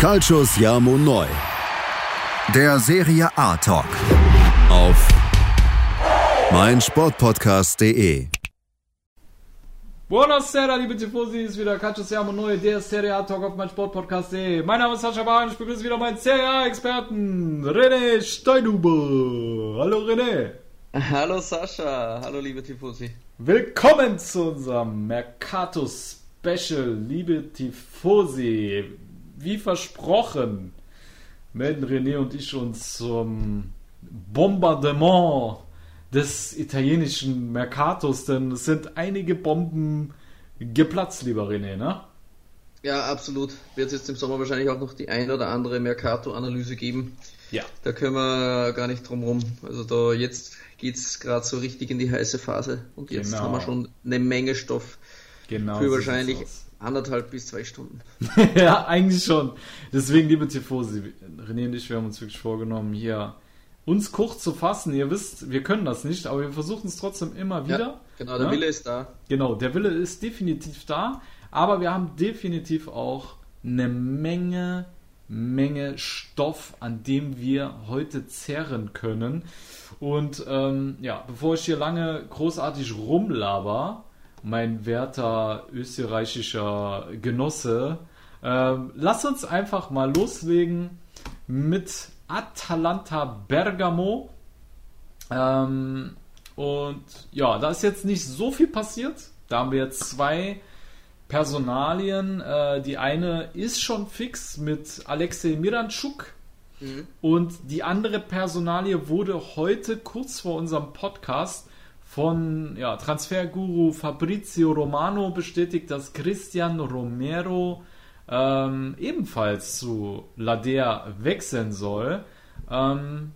Calcius Jamo Neu. Der Serie A Talk. Auf meinsportpodcast.de. Buonasera, liebe Tifosi, ist wieder Calcius Jamo Neu, der Serie A Talk auf meinsportpodcast.de. Mein Name ist Sascha Bahn und ich begrüße wieder meinen Serie A Experten, René Steinhuber. Hallo René. Hallo Sascha, hallo liebe Tifosi. Willkommen zu unserem Mercato Special, liebe Tifosi wie versprochen, melden René und ich uns zum Bombardement des italienischen Mercatos, denn es sind einige Bomben geplatzt, lieber René, ne? Ja, absolut. Wird es jetzt im Sommer wahrscheinlich auch noch die ein oder andere Mercato-Analyse geben. Ja. Da können wir gar nicht drum rum. Also da jetzt geht es gerade so richtig in die heiße Phase und jetzt genau. haben wir schon eine Menge Stoff genau für wahrscheinlich anderthalb bis zwei Stunden. ja, eigentlich schon. Deswegen, liebe Tifosi, René und ich, wir haben uns wirklich vorgenommen, hier uns kurz zu fassen. Ihr wisst, wir können das nicht, aber wir versuchen es trotzdem immer wieder. Ja, genau, der ne? Wille ist da. Genau, der Wille ist definitiv da, aber wir haben definitiv auch eine Menge, Menge Stoff, an dem wir heute zerren können. Und ähm, ja, bevor ich hier lange großartig rumlaber, mein werter österreichischer Genosse. Ähm, lass uns einfach mal loslegen mit Atalanta Bergamo. Ähm, und ja, da ist jetzt nicht so viel passiert. Da haben wir jetzt zwei Personalien. Äh, die eine ist schon fix mit Alexei Miranchuk. Mhm. Und die andere Personalie wurde heute kurz vor unserem Podcast von ja, Transferguru Fabrizio Romano bestätigt, dass Christian Romero ähm, ebenfalls zu Ladea wechseln soll. Ähm,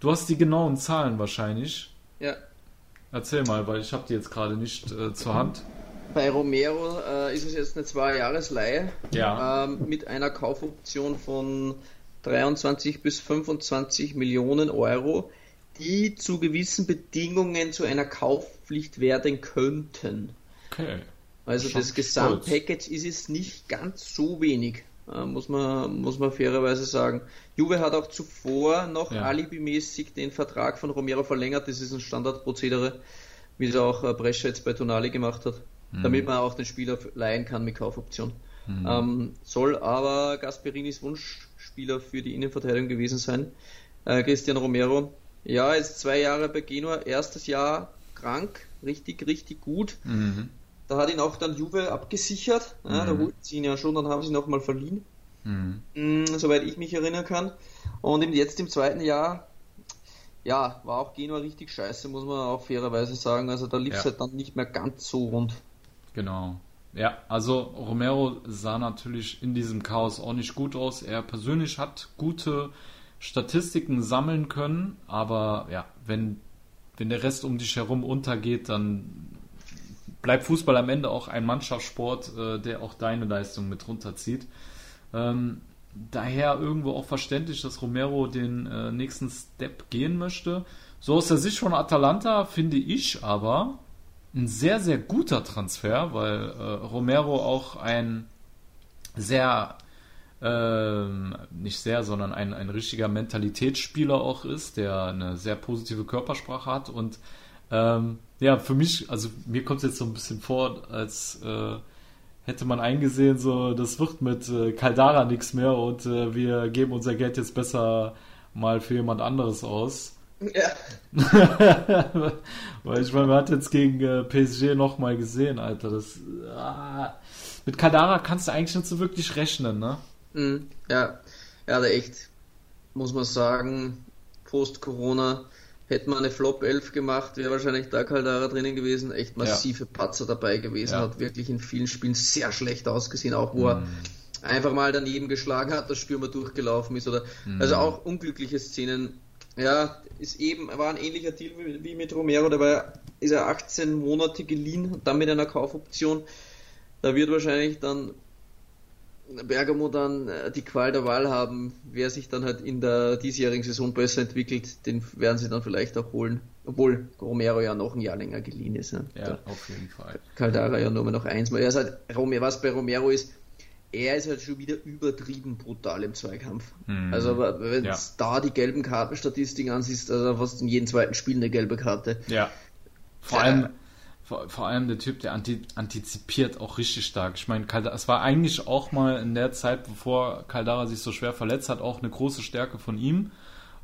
du hast die genauen Zahlen wahrscheinlich. Ja. Erzähl mal, weil ich habe die jetzt gerade nicht äh, zur Hand. Bei Romero äh, ist es jetzt eine Zwei-Jahres-Leihe ja. ähm, mit einer Kaufoption von 23 bis 25 Millionen Euro die zu gewissen Bedingungen zu einer Kaufpflicht werden könnten. Okay. Also Schon das Gesamtpackage ist es nicht ganz so wenig, äh, muss, man, muss man fairerweise sagen. Juve hat auch zuvor noch ja. alibimäßig den Vertrag von Romero verlängert. Das ist ein Standardprozedere, wie es auch äh, Brescia jetzt bei Tonali gemacht hat, mhm. damit man auch den Spieler leihen kann mit Kaufoption. Mhm. Ähm, soll aber Gasperinis Wunschspieler für die Innenverteidigung gewesen sein. Äh, Christian Romero ja, ist zwei Jahre bei Genua, erstes Jahr krank, richtig, richtig gut. Mhm. Da hat ihn auch dann Juve abgesichert. Ja, mhm. Da wollten sie ihn ja schon, dann haben sie ihn nochmal verliehen. Mhm. mhm. Soweit ich mich erinnern kann. Und jetzt im zweiten Jahr, ja, war auch Genua richtig scheiße, muss man auch fairerweise sagen. Also da lief es ja. halt dann nicht mehr ganz so rund. Genau. Ja, also Romero sah natürlich in diesem Chaos auch nicht gut aus. Er persönlich hat gute Statistiken sammeln können, aber ja, wenn, wenn der Rest um dich herum untergeht, dann bleibt Fußball am Ende auch ein Mannschaftssport, äh, der auch deine Leistung mit runterzieht. Ähm, daher irgendwo auch verständlich, dass Romero den äh, nächsten Step gehen möchte. So aus der Sicht von Atalanta finde ich aber ein sehr, sehr guter Transfer, weil äh, Romero auch ein sehr ähm, nicht sehr, sondern ein, ein richtiger Mentalitätsspieler auch ist, der eine sehr positive Körpersprache hat und ähm, ja, für mich, also mir kommt es jetzt so ein bisschen vor, als äh, hätte man eingesehen, so das wird mit äh, Caldara nichts mehr und äh, wir geben unser Geld jetzt besser mal für jemand anderes aus. Ja. Weil ich meine, man hat jetzt gegen äh, PSG nochmal gesehen, Alter. Das, ah, mit Caldara kannst du eigentlich nicht so wirklich rechnen, ne? Mhm. Ja, ja, echt, muss man sagen, post-Corona hätte man eine Flop 11 gemacht, wäre wahrscheinlich da Caldara drinnen gewesen, echt massive ja. Patzer dabei gewesen, ja. hat wirklich in vielen Spielen sehr schlecht ausgesehen, auch wo mm. er mhm. einfach mal daneben geschlagen hat, der Stürmer durchgelaufen ist oder, mm. also auch unglückliche Szenen. Ja, ist eben, war ein ähnlicher Deal wie, wie mit Romero, dabei ist er 18 Monate geliehen, dann mit einer Kaufoption. Da wird wahrscheinlich dann Bergamo dann äh, die Qual der Wahl haben, wer sich dann halt in der diesjährigen Saison besser entwickelt, den werden sie dann vielleicht auch holen. Obwohl Romero ja noch ein Jahr länger geliehen ist. Ne? Ja, auf jeden Fall. Caldara ja nur noch eins. Er ist halt, was bei Romero ist, er ist halt schon wieder übertrieben brutal im Zweikampf. Mhm. Also wenn ja. da die gelben Kartenstatistiken ansiehst, also fast in jedem zweiten Spiel eine gelbe Karte. Ja. Vor allem, vor, vor, allem der Typ, der anti antizipiert auch richtig stark. Ich meine, es war eigentlich auch mal in der Zeit, bevor Caldara sich so schwer verletzt hat, auch eine große Stärke von ihm.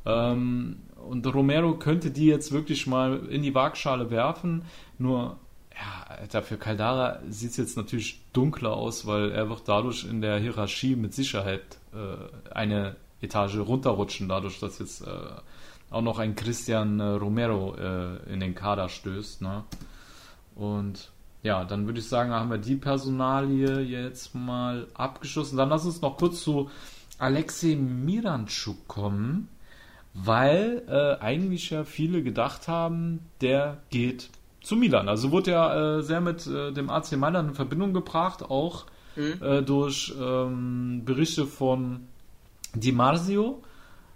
Ähm, und Romero könnte die jetzt wirklich mal in die Waagschale werfen. Nur ja, Alter, für Caldara sieht es jetzt natürlich dunkler aus, weil er wird dadurch in der Hierarchie mit Sicherheit äh, eine Etage runterrutschen, dadurch, dass jetzt äh, auch noch ein Christian äh, Romero äh, in den Kader stößt. Ne? Und ja, dann würde ich sagen, haben wir die Personalie jetzt mal abgeschlossen. Dann lass uns noch kurz zu Alexei Miranchuk kommen, weil äh, eigentlich ja viele gedacht haben, der geht zu Milan. Also wurde er äh, sehr mit äh, dem AC Mailand in Verbindung gebracht, auch mhm. äh, durch ähm, Berichte von Di Marzio.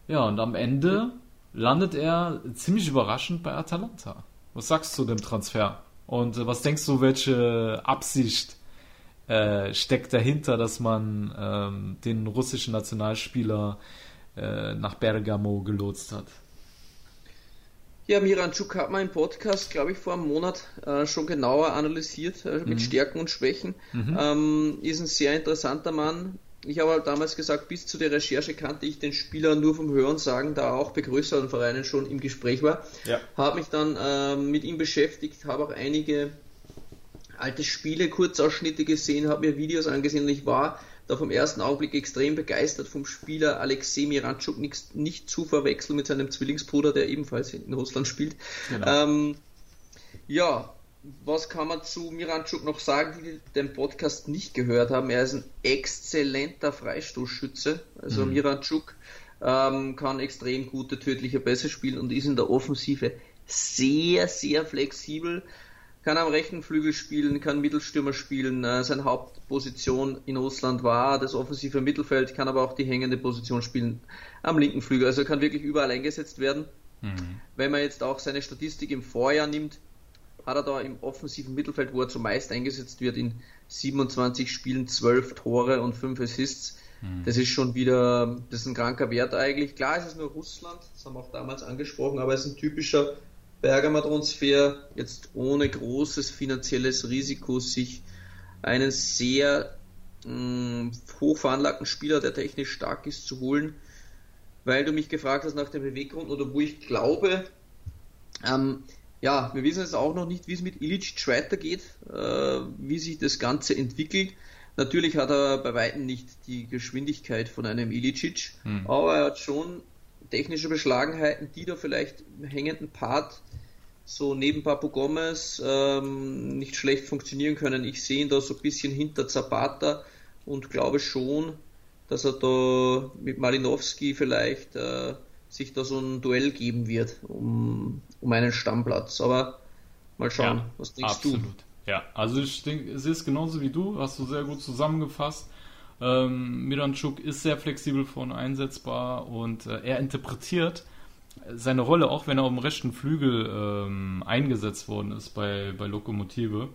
Ja, und am Ende landet er ziemlich überraschend bei Atalanta. Was sagst du zu dem Transfer? Und äh, was denkst du, welche Absicht äh, steckt dahinter, dass man ähm, den russischen Nationalspieler äh, nach Bergamo gelotst hat? Ja, Miranchuk hat mein Podcast, glaube ich, vor einem Monat äh, schon genauer analysiert, äh, mit mhm. Stärken und Schwächen. Mhm. Ähm, ist ein sehr interessanter Mann. Ich habe halt damals gesagt, bis zu der Recherche kannte ich den Spieler nur vom Hören sagen, da er auch bei größeren Vereinen schon im Gespräch war. Ja. Habe mich dann äh, mit ihm beschäftigt, habe auch einige alte Spiele, Kurzausschnitte gesehen, habe mir Videos angesehen und ich war da vom ersten Augenblick extrem begeistert vom Spieler Alexei Miranchuk, nicht, nicht zu verwechseln mit seinem Zwillingsbruder, der ebenfalls in Russland spielt. Genau. Ähm, ja, was kann man zu Miranchuk noch sagen, die den Podcast nicht gehört haben? Er ist ein exzellenter Freistoßschütze. Also mhm. Miranchuk ähm, kann extrem gute tödliche Pässe spielen und ist in der Offensive sehr, sehr flexibel kann am rechten Flügel spielen, kann Mittelstürmer spielen. Äh, seine Hauptposition in Russland war das offensive Mittelfeld, kann aber auch die hängende Position spielen am linken Flügel. Also kann wirklich überall eingesetzt werden. Mhm. Wenn man jetzt auch seine Statistik im Vorjahr nimmt, hat er da im offensiven Mittelfeld, wo er zumeist eingesetzt wird, in 27 Spielen 12 Tore und 5 Assists. Mhm. Das ist schon wieder, das ist ein kranker Wert eigentlich. Klar ist es nur Russland, das haben wir auch damals angesprochen, aber es ist ein typischer Bergamo-Transfer jetzt ohne großes finanzielles Risiko sich einen sehr mh, mm, hoch veranlagten Spieler, der technisch stark ist, zu holen, weil du mich gefragt hast nach dem Beweggrund oder wo ich glaube, ähm, ja, wir wissen jetzt auch noch nicht, wie es mit Ilicic weitergeht, äh, wie sich das Ganze entwickelt. Natürlich hat er bei weitem nicht die Geschwindigkeit von einem Ilicic, hm. aber er hat schon technische Beschlagenheiten, die da vielleicht im hängenden Part so neben Papu Gomez ähm, nicht schlecht funktionieren können. Ich sehe ihn da so ein bisschen hinter Zapata und glaube schon, dass er da mit Malinowski vielleicht äh, sich da so ein Duell geben wird um, um einen Stammplatz. Aber mal schauen, ja, was denkst absolut. du? Ja, also ich denke, es ist genauso wie du, hast du sehr gut zusammengefasst. Ähm, Miranchuk ist sehr flexibel vorne einsetzbar und äh, er interpretiert seine Rolle, auch wenn er auf dem rechten Flügel ähm, eingesetzt worden ist bei, bei Lokomotive,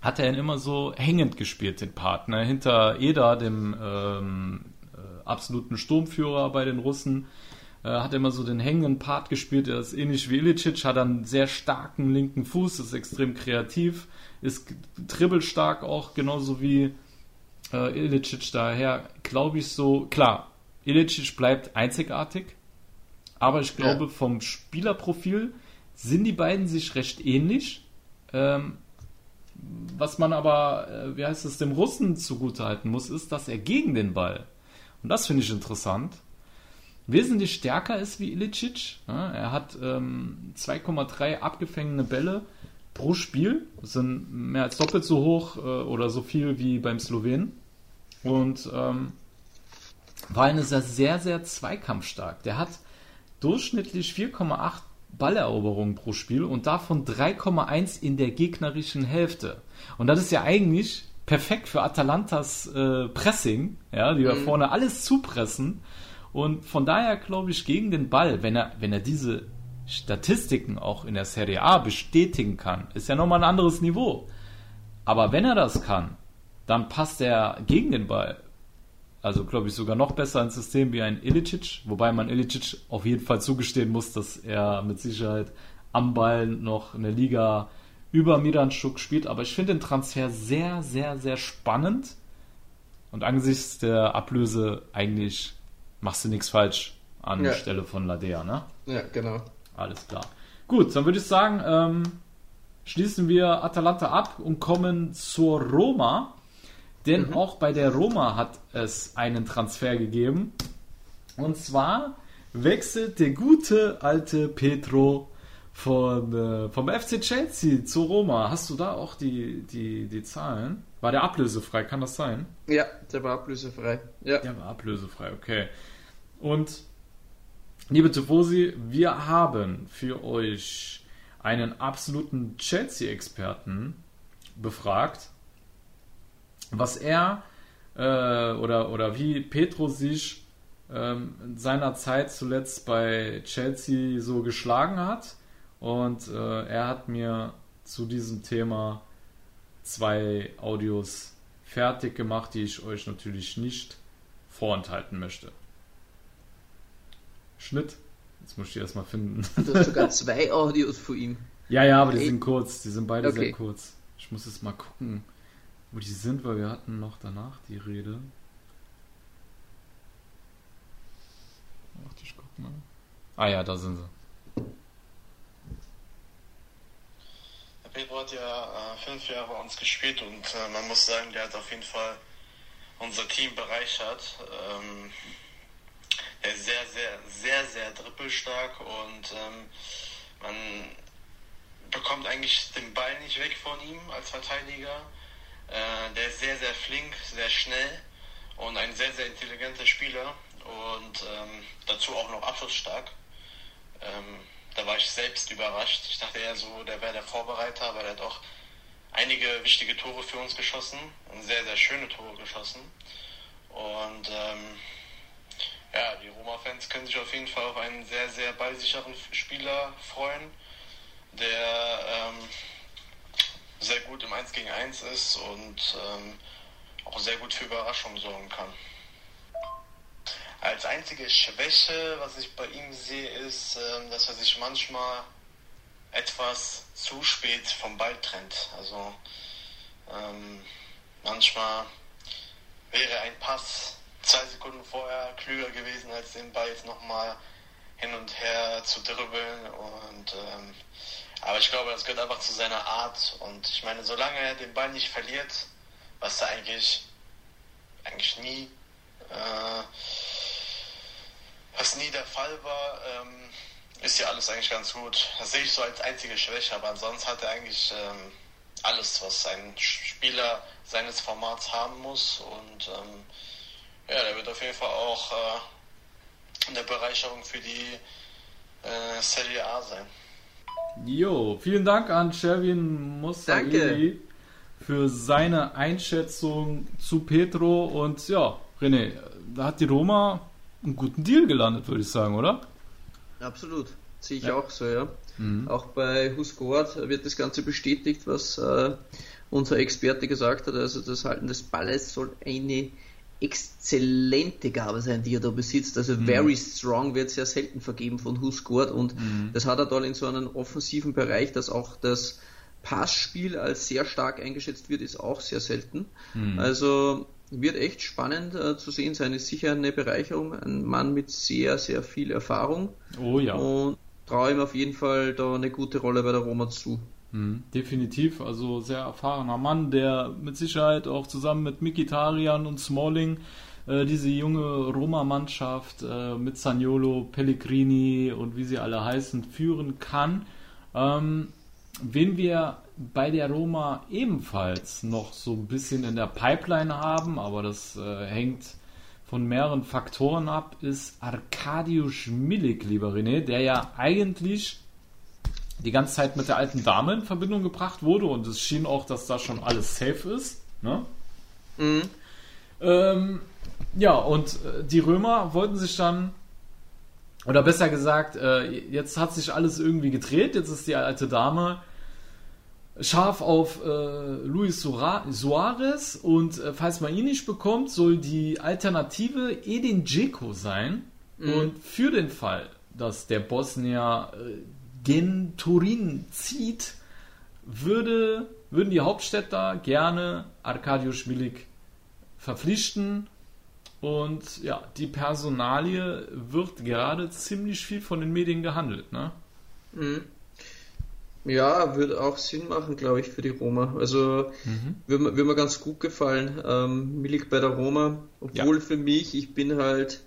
hat er ihn immer so hängend gespielt, den Part. Ne? Hinter Eda, dem ähm, äh, absoluten Sturmführer bei den Russen, äh, hat er immer so den hängenden Part gespielt. Er ist ähnlich wie Ilicic, hat einen sehr starken linken Fuß, ist extrem kreativ, ist dribbelstark auch, genauso wie äh, Ilicic. Daher glaube ich so, klar, Ilicic bleibt einzigartig, aber ich glaube, ja. vom Spielerprofil sind die beiden sich recht ähnlich. Ähm, was man aber, äh, wie heißt es, dem Russen zugutehalten muss, ist, dass er gegen den Ball, und das finde ich interessant, wesentlich stärker ist wie Ilicic. Ja, er hat ähm, 2,3 abgefangene Bälle pro Spiel. Das sind mehr als doppelt so hoch äh, oder so viel wie beim Slowenen. Und ähm, Wallner ist er sehr, sehr zweikampfstark. Der hat durchschnittlich 4,8 Balleroberungen pro Spiel und davon 3,1 in der gegnerischen Hälfte. Und das ist ja eigentlich perfekt für Atalantas äh, Pressing, ja, die mhm. da vorne alles zupressen. Und von daher glaube ich gegen den Ball, wenn er, wenn er diese Statistiken auch in der Serie A bestätigen kann, ist ja nochmal ein anderes Niveau. Aber wenn er das kann, dann passt er gegen den Ball. Also glaube ich sogar noch besser ins System wie ein Ilicic, wobei man Ilicic auf jeden Fall zugestehen muss, dass er mit Sicherheit am Ball noch eine Liga über Miranchuk spielt. Aber ich finde den Transfer sehr, sehr, sehr spannend. Und angesichts der Ablöse eigentlich machst du nichts falsch an ja. Stelle von Ladea, ne? Ja, genau. Alles klar. Gut, dann würde ich sagen, ähm, schließen wir Atalanta ab und kommen zur Roma. Denn mhm. auch bei der Roma hat es einen Transfer gegeben. Und zwar wechselt der gute alte Petro von, äh, vom FC Chelsea zu Roma. Hast du da auch die, die, die Zahlen? War der ablösefrei? Kann das sein? Ja, der war ablösefrei. Ja. Der war ablösefrei, okay. Und liebe Tifosi, wir haben für euch einen absoluten Chelsea-Experten befragt was er äh, oder, oder wie Petro sich ähm, in zuletzt bei Chelsea so geschlagen hat. Und äh, er hat mir zu diesem Thema zwei Audios fertig gemacht, die ich euch natürlich nicht vorenthalten möchte. Schnitt. Jetzt muss ich die erstmal finden. Du hast sogar zwei Audios von ihm. Ja, ja, aber die sind kurz. Die sind beide okay. sehr kurz. Ich muss jetzt mal gucken wo die sind, weil wir hatten noch danach die Rede. Warte, ich guck mal. Ah ja, da sind sie. Der Pedro hat ja äh, fünf Jahre bei uns gespielt und äh, man muss sagen, der hat auf jeden Fall unser Team bereichert. Ähm, ist sehr, sehr, sehr, sehr dribbelstark und ähm, man bekommt eigentlich den Ball nicht weg von ihm als Verteidiger. Äh, der ist sehr, sehr flink, sehr schnell und ein sehr, sehr intelligenter Spieler und ähm, dazu auch noch abschlussstark. Ähm, da war ich selbst überrascht. Ich dachte eher so, der wäre der Vorbereiter, aber der hat auch einige wichtige Tore für uns geschossen und sehr, sehr schöne Tore geschossen. Und ähm, ja, die Roma-Fans können sich auf jeden Fall auf einen sehr, sehr ballsicheren Spieler freuen, der ähm, sehr gut im 1 gegen 1 ist und ähm, auch sehr gut für Überraschungen sorgen kann. Als einzige Schwäche, was ich bei ihm sehe, ist, ähm, dass er sich manchmal etwas zu spät vom Ball trennt. Also ähm, manchmal wäre ein Pass zwei Sekunden vorher klüger gewesen, als den Ball jetzt nochmal hin und her zu dribbeln und ähm, aber ich glaube, das gehört einfach zu seiner Art. Und ich meine, solange er den Ball nicht verliert, was da eigentlich, eigentlich nie, äh, was nie der Fall war, ähm, ist ja alles eigentlich ganz gut. Das sehe ich so als einzige Schwäche, aber ansonsten hat er eigentlich ähm, alles, was ein Spieler seines Formats haben muss. Und ähm, ja, der wird auf jeden Fall auch äh, eine Bereicherung für die äh, Serie A sein. Jo, vielen Dank an Sherwin Mussaili für seine Einschätzung zu Petro und ja, René, da hat die Roma einen guten Deal gelandet, würde ich sagen, oder? Absolut, sehe ich ja. auch so, ja. Mhm. Auch bei Husgord wird das Ganze bestätigt, was äh, unser Experte gesagt hat. Also das Halten des Balles soll eine exzellente Gabe sein, die er da besitzt. Also mhm. very strong wird sehr selten vergeben von Husgord und mhm. das hat er da in so einem offensiven Bereich, dass auch das Passspiel als sehr stark eingeschätzt wird, ist auch sehr selten. Mhm. Also wird echt spannend äh, zu sehen sein, ist sicher eine Bereicherung, ein Mann mit sehr, sehr viel Erfahrung. Oh ja. Und traue ihm auf jeden Fall da eine gute Rolle bei der Roma zu. Mhm, definitiv, also sehr erfahrener Mann, der mit Sicherheit auch zusammen mit Mikitarian und Smalling äh, diese junge Roma-Mannschaft äh, mit Sagnolo, Pellegrini und wie sie alle heißen, führen kann. Ähm, wen wir bei der Roma ebenfalls noch so ein bisschen in der Pipeline haben, aber das äh, hängt von mehreren Faktoren ab, ist Arkadiusz Milik, lieber René, der ja eigentlich die ganze Zeit mit der alten Dame in Verbindung gebracht wurde und es schien auch, dass da schon alles safe ist. Ne? Mhm. Ähm, ja, und äh, die Römer wollten sich dann, oder besser gesagt, äh, jetzt hat sich alles irgendwie gedreht, jetzt ist die alte Dame scharf auf äh, Luis Suarez und äh, falls man ihn nicht bekommt, soll die Alternative Edin Dzeko sein. Mhm. Und für den Fall, dass der Bosnier äh, gen Turin zieht, würde, würden die Hauptstädter gerne Arkadiusz Milik verpflichten. Und ja, die Personalie wird gerade ziemlich viel von den Medien gehandelt. Ne? Mhm. Ja, würde auch Sinn machen, glaube ich, für die Roma. Also mhm. würde, mir, würde mir ganz gut gefallen. Ähm, Milik bei der Roma. Obwohl ja. für mich, ich bin halt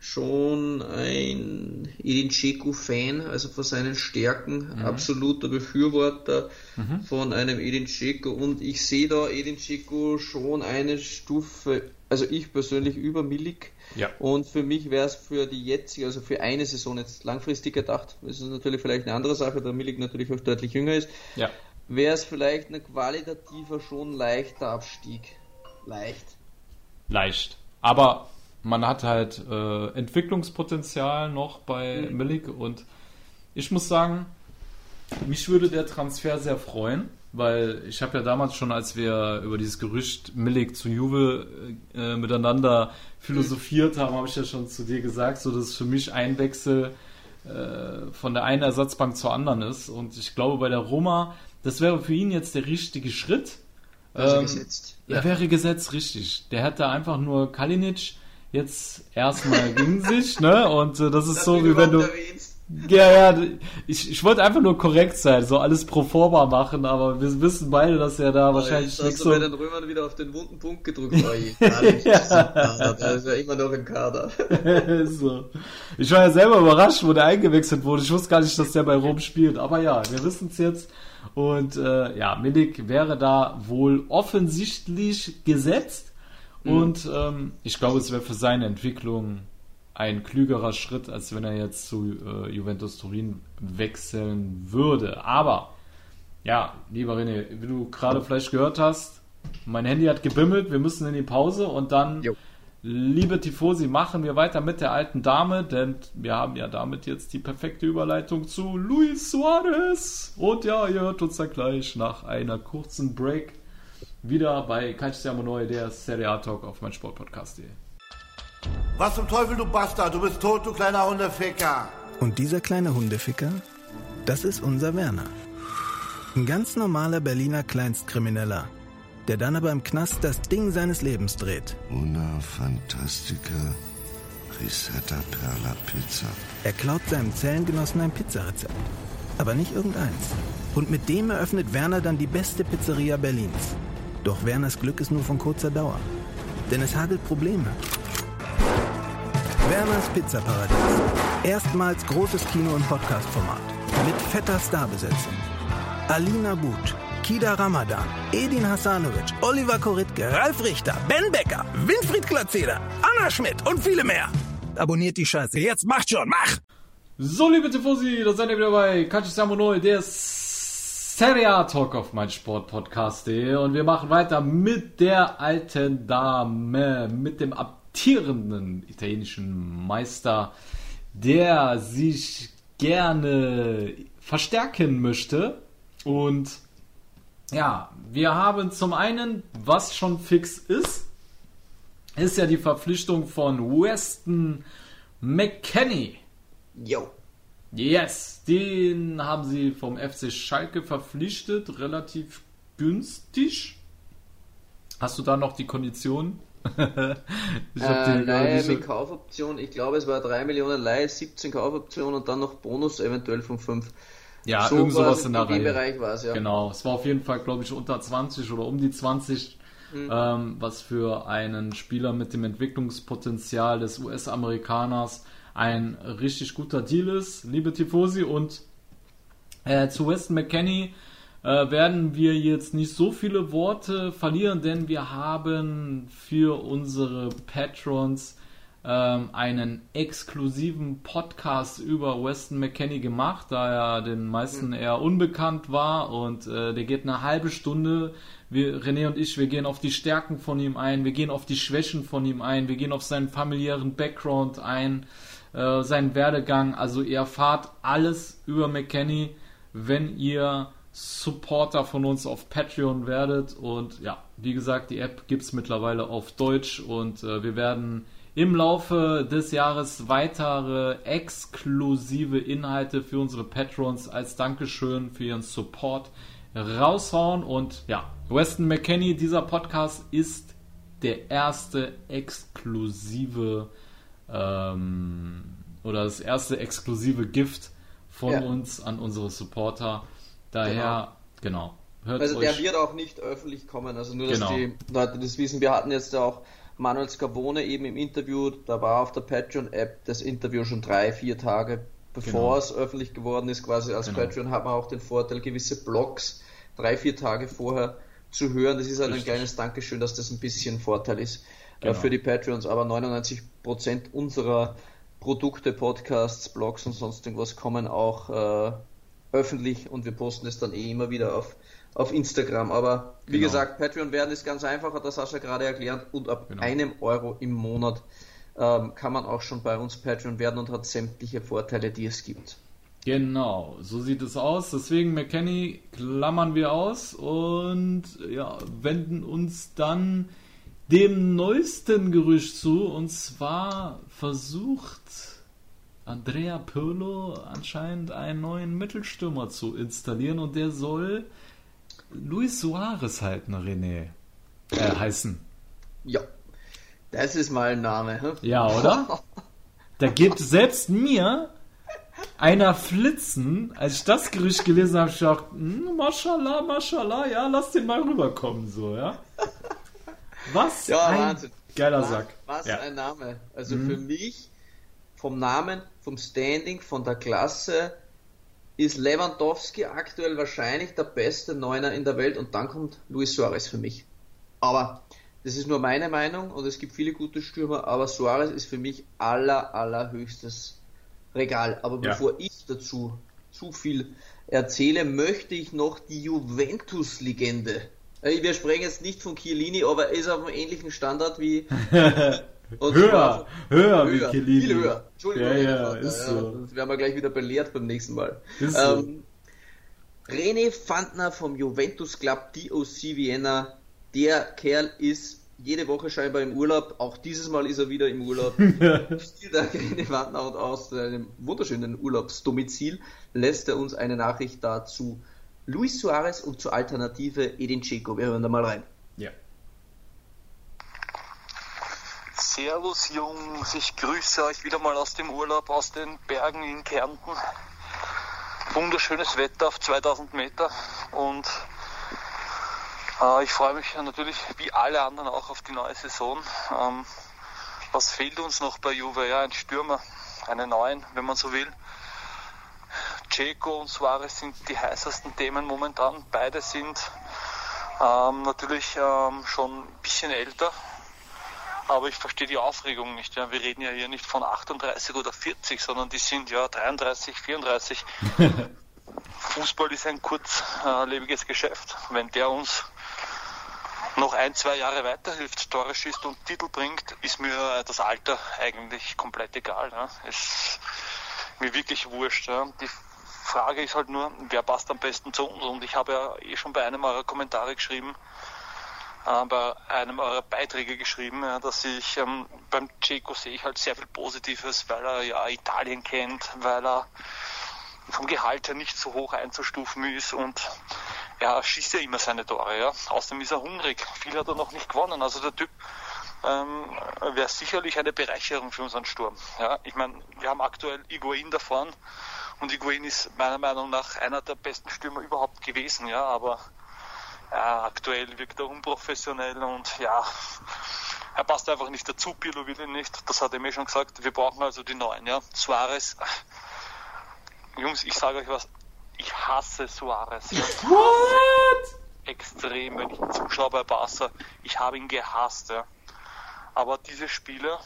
schon ein Edin Dzeko-Fan, also von seinen Stärken, mhm. absoluter Befürworter mhm. von einem Edin Dzeko und ich sehe da Edin Dzeko schon eine Stufe, also ich persönlich über Milik ja. und für mich wäre es für die jetzige, also für eine Saison jetzt langfristig gedacht, das ist natürlich vielleicht eine andere Sache, da Milik natürlich auch deutlich jünger ist, ja. wäre es vielleicht ein qualitativer schon leichter Abstieg. Leicht. Leicht. Aber man hat halt äh, Entwicklungspotenzial noch bei mhm. Milik und ich muss sagen, mich würde der Transfer sehr freuen, weil ich habe ja damals schon, als wir über dieses Gerücht Milik zu Juve äh, miteinander philosophiert haben, habe ich ja schon zu dir gesagt, so dass für mich ein Wechsel äh, von der einen Ersatzbank zur anderen ist und ich glaube bei der Roma, das wäre für ihn jetzt der richtige Schritt. Also ähm, gesetzt. Er wäre gesetzt, richtig. Der hätte einfach nur Kalinic jetzt erstmal gegen sich, ne? Und äh, das ist das so, wie wenn du. Ja, ja, ich, ich wollte einfach nur korrekt sein, so alles pro forma machen, aber wir wissen beide, dass er da oh, wahrscheinlich so... Hast du bei den Römern wieder auf den wunden Punkt gedrückt, oh, ja. Der ist ja immer noch im Kader. so. Ich war ja selber überrascht, wo der eingewechselt wurde. Ich wusste gar nicht, dass der bei Rom spielt, aber ja, wir wissen es jetzt. Und äh, ja, Milik wäre da wohl offensichtlich gesetzt. Mhm. Und ähm, ich glaube, es wäre für seine Entwicklung ein klügerer Schritt, als wenn er jetzt zu äh, Juventus Turin wechseln würde. Aber, ja, lieber René, wie du gerade vielleicht gehört hast, mein Handy hat gebimmelt, wir müssen in die Pause und dann, jo. liebe Tifosi, machen wir weiter mit der alten Dame, denn wir haben ja damit jetzt die perfekte Überleitung zu Luis Suarez. Und ja, ihr hört uns dann gleich nach einer kurzen Break wieder bei Calciamo Neu, der Serie A Talk auf mein Sportpodcast.de. Was zum Teufel, du Bastard? Du bist tot, du kleiner Hundeficker. Und dieser kleine Hundeficker, das ist unser Werner. Ein ganz normaler Berliner Kleinstkrimineller, der dann aber im Knast das Ding seines Lebens dreht. Una Fantastica Risetta Perla Pizza. Er klaut seinem Zellengenossen ein Pizzarezept. Aber nicht irgendeins. Und mit dem eröffnet Werner dann die beste Pizzeria Berlins. Doch Werners Glück ist nur von kurzer Dauer. Denn es hagelt Probleme. Werners Pizzaparadies. Erstmals großes Kino- und Podcast-Format. Mit fetter Starbesetzung. Alina But, Kida Ramadan, Edin Hasanovic, Oliver Koritke, Ralf Richter, Ben Becker, Winfried Glatzeder, Anna Schmidt und viele mehr. Abonniert die Scheiße. Jetzt macht schon, mach! So, liebe Tifosi, da seid ihr wieder bei Kachi Samonoi, der Serie A Talk auf mein Sportpodcast.de und wir machen weiter mit der alten Dame, mit dem amtierenden italienischen Meister, der sich gerne verstärken möchte. Und ja, wir haben zum einen, was schon fix ist, ist ja die Verpflichtung von Weston McKenney. Jo. Yes, den haben sie vom FC Schalke verpflichtet, relativ günstig. Hast du da noch die Konditionen? ich äh, nein, mit Kaufoption, ich glaube es war 3 Millionen Leih, 17 Kaufoptionen und dann noch Bonus eventuell von 5. Ja, so irgend sowas in der Reihe. Bereich war es, ja. Genau, es war auf jeden Fall, glaube ich, unter 20 oder um die 20, mhm. ähm, was für einen Spieler mit dem Entwicklungspotenzial des US-Amerikaners ein richtig guter Deal ist, liebe Tifosi. Und äh, zu Weston McKenney äh, werden wir jetzt nicht so viele Worte verlieren, denn wir haben für unsere Patrons ähm, einen exklusiven Podcast über Weston McKenney gemacht, da er den meisten eher unbekannt war und äh, der geht eine halbe Stunde. Wir, René und ich, wir gehen auf die Stärken von ihm ein, wir gehen auf die Schwächen von ihm ein, wir gehen auf seinen familiären Background ein äh, seinen Werdegang. Also ihr erfahrt alles über McKenny, wenn ihr Supporter von uns auf Patreon werdet. Und ja, wie gesagt, die App gibt es mittlerweile auf Deutsch und äh, wir werden im Laufe des Jahres weitere exklusive Inhalte für unsere Patrons als Dankeschön für ihren Support raushauen. Und ja, Weston McKenney, dieser Podcast ist der erste exklusive ähm, oder das erste exklusive Gift von ja. uns an unsere Supporter. Daher, genau. genau also der wird auch nicht öffentlich kommen, also nur, dass genau. die Leute das wissen. Wir hatten jetzt auch Manuel Scavone eben im Interview, da war auf der Patreon-App das Interview schon drei, vier Tage bevor genau. es öffentlich geworden ist, quasi als genau. Patreon hat man auch den Vorteil, gewisse Blogs drei, vier Tage vorher zu hören. Das ist halt Richtig. ein kleines Dankeschön, dass das ein bisschen Vorteil ist genau. für die Patreons. Aber 99% unserer Produkte, Podcasts, Blogs und sonst irgendwas kommen auch äh, öffentlich und wir posten es dann eh immer wieder auf, auf Instagram. Aber wie genau. gesagt, Patreon werden ist ganz einfach, hat der Sascha gerade erklärt, und ab genau. einem Euro im Monat ähm, kann man auch schon bei uns Patreon werden und hat sämtliche Vorteile, die es gibt. Genau, so sieht es aus. Deswegen, McKenny, klammern wir aus und ja, wenden uns dann dem neuesten Gerücht zu. Und zwar versucht Andrea Pirlo anscheinend einen neuen Mittelstürmer zu installieren und der soll Luis Suarez halten, René. Äh, heißen. Ja, das ist mal ein Name. Hm? Ja, oder? Da gibt selbst mir einer flitzen. Als ich das Gerücht gelesen habe, ich gedacht, hm, Mashallah, Mashallah, ja, lass den mal rüberkommen, so, ja. Was ja, ein Wahnsinn. geiler Sack. Was ja. ein Name. Also mhm. für mich, vom Namen, vom Standing, von der Klasse, ist Lewandowski aktuell wahrscheinlich der beste Neuner in der Welt und dann kommt Luis Suarez für mich. Aber das ist nur meine Meinung und es gibt viele gute Stürmer, aber Suarez ist für mich aller, allerhöchstes Regal. Aber ja. bevor ich dazu zu viel erzähle, möchte ich noch die Juventus-Legende. Äh, wir sprechen jetzt nicht von Chiellini, aber er ist auf einem ähnlichen Standard wie. höher, höher, höher wie Chiellini. Viel höher. Entschuldigung. Ja, ja, ist so. Das werden wir gleich wieder belehrt beim nächsten Mal. Ist ähm, so. René Fandner vom Juventus Club DOC Vienna. Der Kerl ist jede Woche scheinbar im Urlaub. Auch dieses Mal ist er wieder im Urlaub. Spielt der René Wandner und aus einem wunderschönen Urlaubsdomizil lässt er uns eine Nachricht dazu Luis Suarez und zur Alternative Edin Dzeko. Wir hören da mal rein. Ja. Servus Jungs, ich grüße euch wieder mal aus dem Urlaub, aus den Bergen in Kärnten. Wunderschönes Wetter auf 2000 Meter und äh, ich freue mich natürlich wie alle anderen auch auf die neue Saison. Ähm, was fehlt uns noch bei Juve? Ja, ein Stürmer, einen neuen, wenn man so will. Ceco und Suarez sind die heißesten Themen momentan. Beide sind ähm, natürlich ähm, schon ein bisschen älter, aber ich verstehe die Aufregung nicht. Ja. Wir reden ja hier nicht von 38 oder 40, sondern die sind ja 33, 34. Fußball ist ein kurzlebiges Geschäft. Wenn der uns noch ein, zwei Jahre weiterhilft, Tore schießt und Titel bringt, ist mir das Alter eigentlich komplett egal. Ja. Es mir wirklich wurscht. Ja. Die Frage ist halt nur, wer passt am besten zu uns? Und ich habe ja eh schon bei einem eurer Kommentare geschrieben, äh, bei einem eurer Beiträge geschrieben, ja, dass ich ähm, beim Ceco sehe ich halt sehr viel Positives, weil er ja Italien kennt, weil er vom Gehalt her nicht so hoch einzustufen ist und er schießt ja immer seine Tore, ja. Außerdem ist er hungrig. Viel hat er noch nicht gewonnen. Also der Typ ähm, wäre sicherlich eine Bereicherung für unseren Sturm. Ja, ich meine, wir haben aktuell Iguain da vorne und Iguain ist meiner Meinung nach einer der besten Stürmer überhaupt gewesen, ja, aber ja, aktuell wirkt er unprofessionell und ja, er passt einfach nicht dazu, Pirlo will ihn nicht, das hat er mir schon gesagt, wir brauchen also die neuen, ja, Suarez, Jungs, ich sage euch was, ich hasse Suarez. What? Extrem, wenn ich zuschaue bei Barca. Ich habe ihn gehasst, ja. Aber diese Spieler,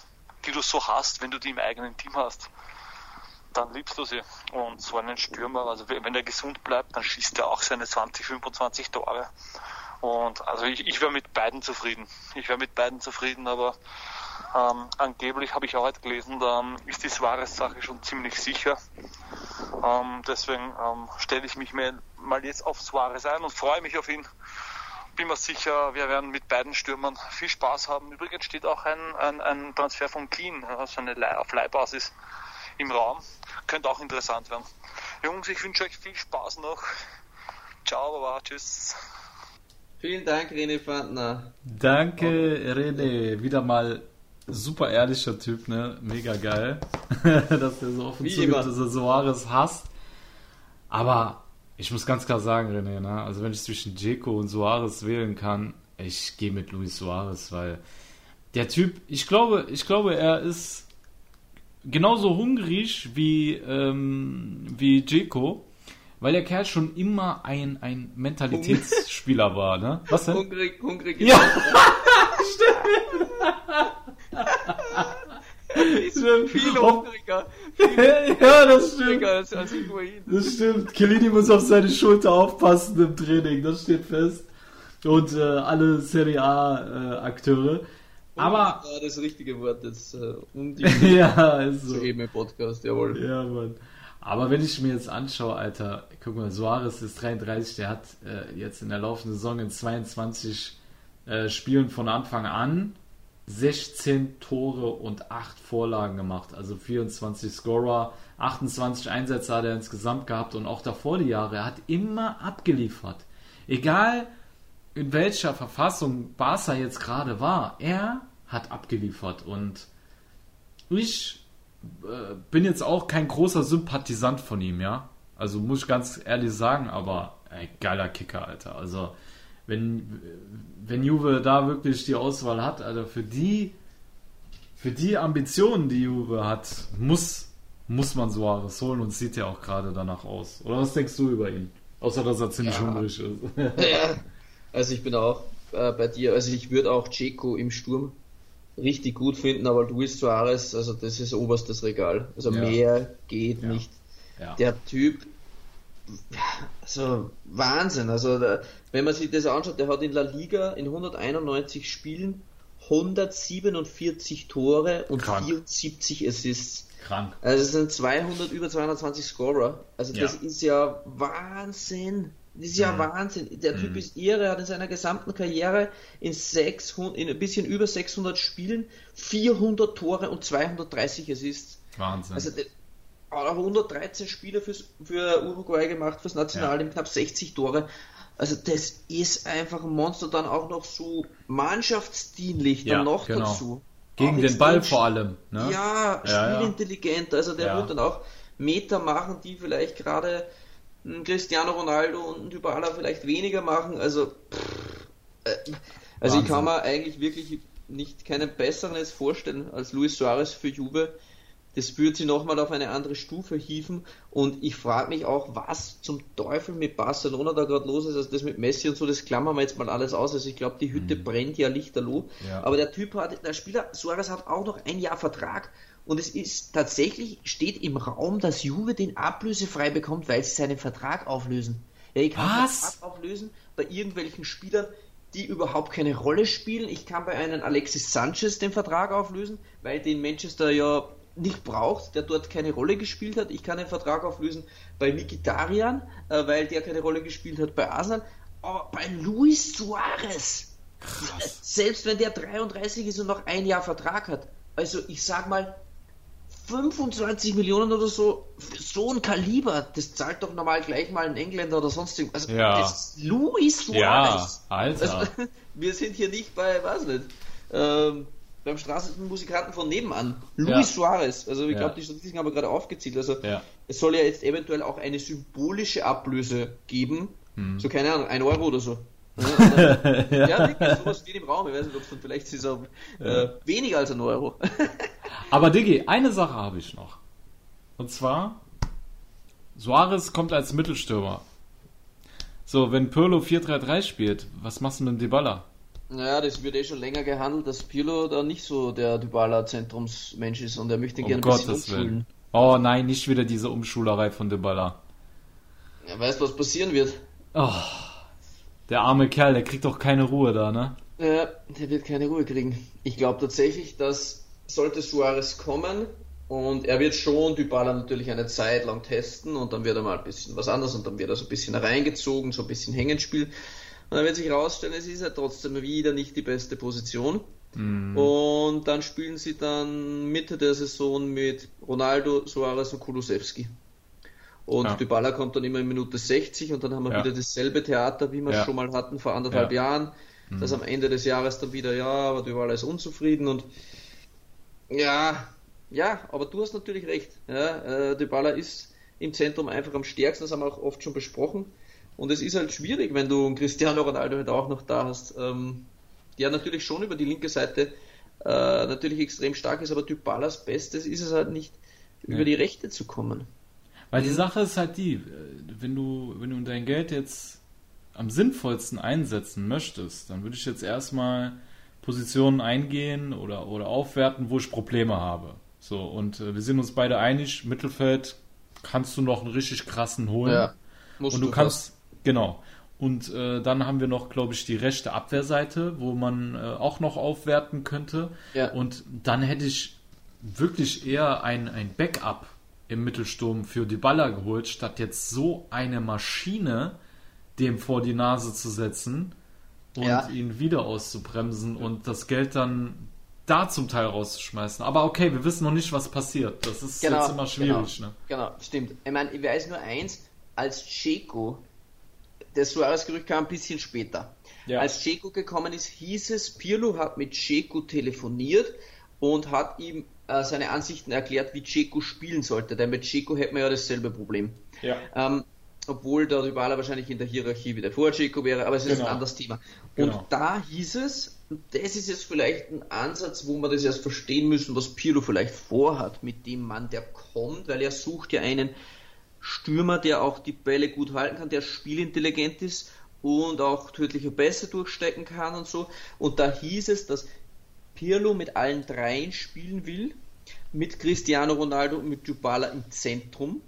die du so hast, wenn du die im eigenen Team hast, dann liebst du sie. Und so einen Stürmer, also wenn er gesund bleibt, dann schießt er auch seine 20, 25 Tore. Und also ich, ich wäre mit beiden zufrieden. Ich wäre mit beiden zufrieden, aber ähm, angeblich habe ich auch heute gelesen, da ist die Suarez-Sache schon ziemlich sicher. Ähm, deswegen ähm, stelle ich mich mal jetzt auf Suarez ein und freue mich auf ihn. Bin mir sicher, wir werden mit beiden Stürmern viel Spaß haben. Übrigens steht auch ein, ein, ein Transfer von Clean, also eine Leih auf Leihbasis im Raum. Könnte auch interessant werden. Jungs, ich wünsche euch viel Spaß noch. Ciao, Baba, tschüss. Vielen Dank, René Fandner. Danke, René. Wieder mal super ehrlicher Typ, ne? Mega geil. dass er so offen zugibt, dass er Soares hasst. Aber ich muss ganz klar sagen, René, ne? Also wenn ich zwischen Jeko und Soares wählen kann, ich gehe mit Luis Soares, weil der Typ, ich glaube, ich glaube, er ist genauso hungrig wie, ähm, wie Jeko weil der Kerl schon immer ein, ein Mentalitätsspieler war, ne? Was denn? Hungrig, hungrig. Ja, stimmt. Viel hungriger. ja, das stimmt. Als, als das stimmt. Kellini muss auf seine Schulter aufpassen im Training, das steht fest. Und äh, alle Serie A äh, Akteure. Aber. Ja, das richtige Wort jetzt äh, um die. ja, ist so. Eben im Podcast, jawohl. Ja, Mann. Aber wenn ich mir jetzt anschaue, Alter, guck mal, Suarez ist 33, der hat äh, jetzt in der laufenden Saison in 22 äh, Spielen von Anfang an 16 Tore und 8 Vorlagen gemacht, also 24 Scorer, 28 Einsätze hat er insgesamt gehabt und auch davor die Jahre, er hat immer abgeliefert. Egal in welcher Verfassung Barca jetzt gerade war, er hat abgeliefert und ich äh, bin jetzt auch kein großer Sympathisant von ihm, ja. Also muss ich ganz ehrlich sagen, aber ey, geiler Kicker, Alter. Also wenn, wenn Juve da wirklich die Auswahl hat, Alter, für die, für die Ambitionen, die Juve hat, muss, muss man Suarez holen und sieht ja auch gerade danach aus. Oder was denkst du über ihn? Außer, dass er ziemlich ja. hungrig ist. ja, also ich bin auch äh, bei dir. Also ich würde auch Checo im Sturm richtig gut finden, aber Luis Suarez, also das ist oberstes Regal. Also ja. mehr geht ja. nicht. Der Typ, also Wahnsinn. Also wenn man sich das anschaut, der hat in La Liga in 191 Spielen 147 Tore und Krank. 74 Assists. Krank. Also es sind 200, über 220 Scorer. Also das ist ja Wahnsinn. Das ist ja mhm. Wahnsinn. Der Typ mhm. ist irre, hat in seiner gesamten Karriere in, 600, in ein bisschen über 600 Spielen 400 Tore und 230 Assists. Wahnsinn. Also der, hat auch 113 Spiele fürs, für Uruguay gemacht, fürs Nationalteam, ja. knapp 60 Tore. Also das ist einfach ein Monster, dann auch noch so mannschaftsdienlich dann ja, noch genau. dazu. Gegen den Ball vor allem. Ne? Ja, ja spielintelligent. Also der wird dann auch Meter machen, die vielleicht gerade Cristiano Ronaldo und Dybala vielleicht weniger machen. Also, pff, äh, also ich kann mir eigentlich wirklich nicht keinen besseren vorstellen als Luis Suarez für Juve. Das würde sie nochmal auf eine andere Stufe hieven. Und ich frage mich auch, was zum Teufel mit Barcelona da gerade los ist. Also das mit Messi und so, das klammern wir jetzt mal alles aus. Also ich glaube, die Hütte mhm. brennt ja lichterloh. Ja. Aber der Typ hat, der Spieler, Suarez hat auch noch ein Jahr Vertrag und es ist tatsächlich, steht im Raum, dass Juve den ablösefrei bekommt, weil sie seinen Vertrag auflösen. Ja, ich kann Was? den Vertrag auflösen bei irgendwelchen Spielern, die überhaupt keine Rolle spielen. Ich kann bei einem Alexis Sanchez den Vertrag auflösen, weil den Manchester ja nicht braucht, der dort keine Rolle gespielt hat. Ich kann den Vertrag auflösen bei Mikitarian, äh, weil der keine Rolle gespielt hat bei Arsenal. Aber bei Luis Suarez, Krass. selbst wenn der 33 ist und noch ein Jahr Vertrag hat, also ich sag mal, 25 Millionen oder so für so ein Kaliber, das zahlt doch normal gleich mal ein Engländer oder sonst irgendwas. Also, ja. das Luis Suarez. Ja, Alter. Also, wir sind hier nicht bei, was nicht, ähm, beim Straßenmusikanten von nebenan. Luis ja. Suarez. Also ich ja. glaube, die Statistiken haben wir gerade aufgezählt. Also ja. es soll ja jetzt eventuell auch eine symbolische Ablöse geben. Hm. So keine Ahnung, ein Euro oder so. ja, ja wirklich, sowas steht im Raum. Ich weiß nicht, ob es vielleicht ist, auch, äh, weniger als ein Euro. Aber Diggi, eine Sache habe ich noch. Und zwar, Suarez kommt als Mittelstürmer. So, wenn Pirlo 4-3-3 spielt, was machst du mit dem Dybala? Naja, das wird eh schon länger gehandelt, dass Pirlo da nicht so der Dybala-Zentrumsmensch ist und er möchte gerne um ein bisschen umschulen. Willen. Oh nein, nicht wieder diese Umschulerei von Dybala. Weißt du, was passieren wird? Oh. Der arme Kerl, der kriegt doch keine Ruhe da, ne? Ja, der wird keine Ruhe kriegen. Ich glaube tatsächlich, dass sollte Suarez kommen Und er wird schon Dybala natürlich eine Zeit lang testen und dann wird er mal ein bisschen was anderes und dann wird er so ein bisschen reingezogen, so ein bisschen Hängenspiel. Und dann wird sich herausstellen, es ist ja trotzdem wieder nicht die beste Position. Mhm. Und dann spielen sie dann Mitte der Saison mit Ronaldo, Suarez und Kulusewski. Und ja. Dybala kommt dann immer in Minute 60 und dann haben wir ja. wieder dasselbe Theater, wie wir es ja. schon mal hatten vor anderthalb Jahren. Mhm. Dass am Ende des Jahres dann wieder, ja, aber Dybala ist unzufrieden und ja, ja, aber du hast natürlich recht. Ja, äh, Dybala ist im Zentrum einfach am stärksten, das haben wir auch oft schon besprochen. Und es ist halt schwierig, wenn du einen Cristiano Ronaldo halt auch noch da hast, ähm, der natürlich schon über die linke Seite äh, natürlich extrem stark ist, aber Dybalas Bestes ist es halt nicht, ja. über die rechte zu kommen. Weil die mhm. Sache ist halt die, wenn du, wenn du dein Geld jetzt am sinnvollsten einsetzen möchtest, dann würde ich jetzt erstmal Positionen eingehen oder, oder aufwerten, wo ich Probleme habe. So, und äh, wir sind uns beide einig, Mittelfeld kannst du noch einen richtig krassen holen. Ja, musst und du, du kannst. Genau. Und äh, dann haben wir noch, glaube ich, die rechte Abwehrseite, wo man äh, auch noch aufwerten könnte. Ja. Und dann hätte ich wirklich eher ein, ein Backup im Mittelsturm für die Baller geholt, statt jetzt so eine Maschine dem vor die Nase zu setzen und ja. ihn wieder auszubremsen und das Geld dann da zum Teil rauszuschmeißen. Aber okay, wir wissen noch nicht, was passiert. Das ist genau, jetzt immer schwierig. Genau, ne? genau stimmt. Ich meine, ich weiß nur eins, als Checo, der Suarez-Gerücht kam ein bisschen später. Ja. Als Checo gekommen ist, hieß es, Pirlo hat mit Checo telefoniert und hat ihm äh, seine Ansichten erklärt, wie Checo spielen sollte. Denn mit Checo hätten wir ja dasselbe Problem. Ja. Ähm, obwohl der Rivale wahrscheinlich in der Hierarchie wieder vor Checo wäre, aber es ist genau. ein anderes Thema. Und genau. da hieß es, das ist jetzt vielleicht ein Ansatz, wo wir das erst verstehen müssen, was Pirlo vielleicht vorhat mit dem Mann, der kommt, weil er sucht ja einen Stürmer, der auch die Bälle gut halten kann, der spielintelligent ist und auch tödliche Pässe durchstecken kann und so. Und da hieß es, dass Pirlo mit allen dreien spielen will, mit Cristiano Ronaldo und mit Dybala im Zentrum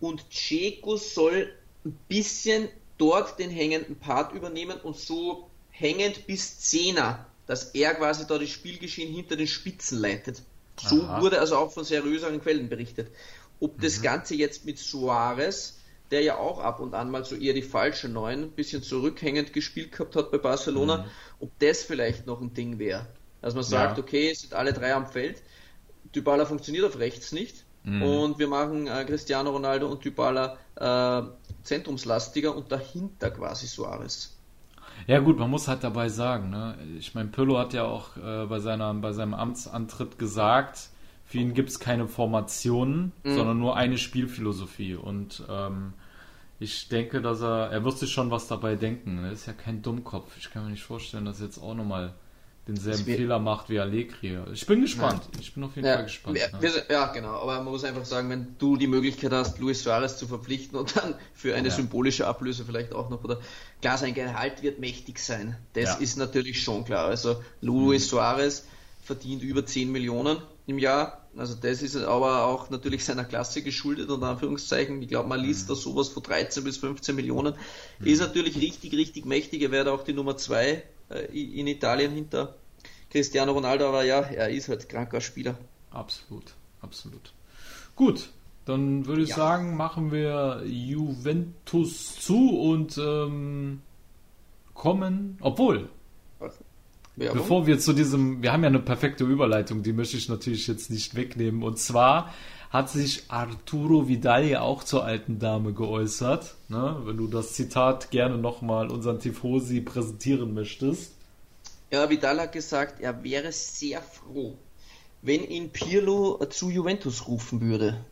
und Ceco soll ein bisschen dort den hängenden Part übernehmen und so hängend bis Zehner, dass er quasi da das Spielgeschehen hinter den Spitzen leitet. So Aha. wurde also auch von seriöseren Quellen berichtet. Ob mhm. das Ganze jetzt mit Suarez, der ja auch ab und an mal so eher die falsche Neun, ein bisschen zurückhängend gespielt gehabt hat bei Barcelona, mhm. ob das vielleicht noch ein Ding wäre. Dass man sagt, ja. okay, es sind alle drei am Feld, Dybala funktioniert auf rechts nicht mhm. und wir machen äh, Cristiano Ronaldo und Dybala äh, zentrumslastiger und dahinter quasi Suarez. Ja gut, man muss halt dabei sagen, ne? ich meine, Pirlo hat ja auch äh, bei, seiner, bei seinem Amtsantritt gesagt, für ihn gibt es keine Formationen, mhm. sondern nur eine Spielphilosophie und ähm, ich denke, dass er, er wird sich schon was dabei denken. Er ist ja kein Dummkopf. Ich kann mir nicht vorstellen, dass er jetzt auch nochmal denselben Fehler macht wie Allegri. Ich bin gespannt. Ja. Ich bin auf jeden ja. Fall gespannt. Wir, ne? wir, ja, genau. Aber man muss einfach sagen, wenn du die Möglichkeit hast, Luis Suarez zu verpflichten und dann für eine ja. symbolische Ablöse vielleicht auch noch, oder klar, sein Gehalt wird mächtig sein. Das ist natürlich schon klar. Also Luis mhm. Suarez verdient über 10 Millionen im Jahr. Also das ist aber auch natürlich seiner Klasse geschuldet, unter Anführungszeichen. Ich glaube, man liest mhm. da sowas von 13 bis 15 Millionen. Mhm. Ist natürlich richtig, richtig mächtig. Er wäre auch die Nummer 2 äh, in Italien hinter Cristiano Ronaldo, aber ja, er ist halt kranker Spieler. Absolut, absolut. Gut, dann würde ich ja. sagen, machen wir Juventus zu und ähm, kommen, obwohl, ja, bevor wir zu diesem, wir haben ja eine perfekte Überleitung, die möchte ich natürlich jetzt nicht wegnehmen. Und zwar hat sich Arturo Vidal ja auch zur alten Dame geäußert. Ne? Wenn du das Zitat gerne nochmal unseren Tifosi präsentieren möchtest. Ja, Vidal hat gesagt, er wäre sehr froh, wenn ihn Pirlo zu Juventus rufen würde.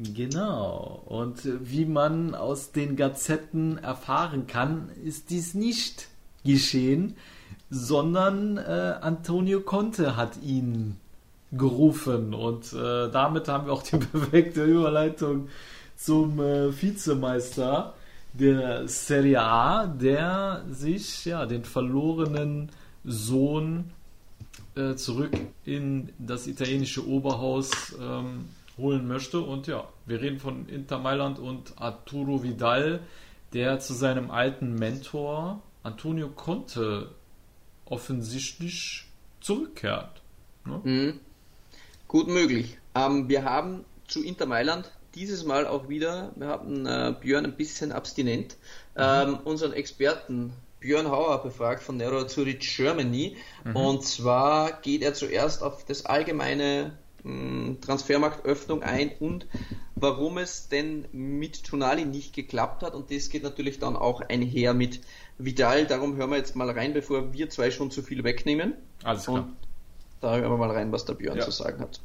Genau. Und wie man aus den Gazetten erfahren kann, ist dies nicht geschehen, sondern äh, Antonio Conte hat ihn gerufen. Und äh, damit haben wir auch die perfekte Überleitung zum äh, Vizemeister der Serie A, der sich ja den verlorenen Sohn äh, zurück in das italienische Oberhaus ähm, holen möchte. Und ja, wir reden von Inter Mailand und Arturo Vidal, der zu seinem alten Mentor Antonio Conte offensichtlich zurückkehrt. Ne? Mhm. Gut möglich. Ähm, wir haben zu Inter Mailand dieses Mal auch wieder, wir haben äh, Björn ein bisschen abstinent, ähm, unseren Experten Björn Hauer befragt von Nero Zurich Germany. Mhm. Und zwar geht er zuerst auf das allgemeine hm, Transfermarktöffnung ein und warum es denn mit Tonali nicht geklappt hat. Und das geht natürlich dann auch einher mit Vidal. Darum hören wir jetzt mal rein, bevor wir zwei schon zu viel wegnehmen. Alles klar. Und da hören wir mal rein, was der Björn ja. zu sagen hat.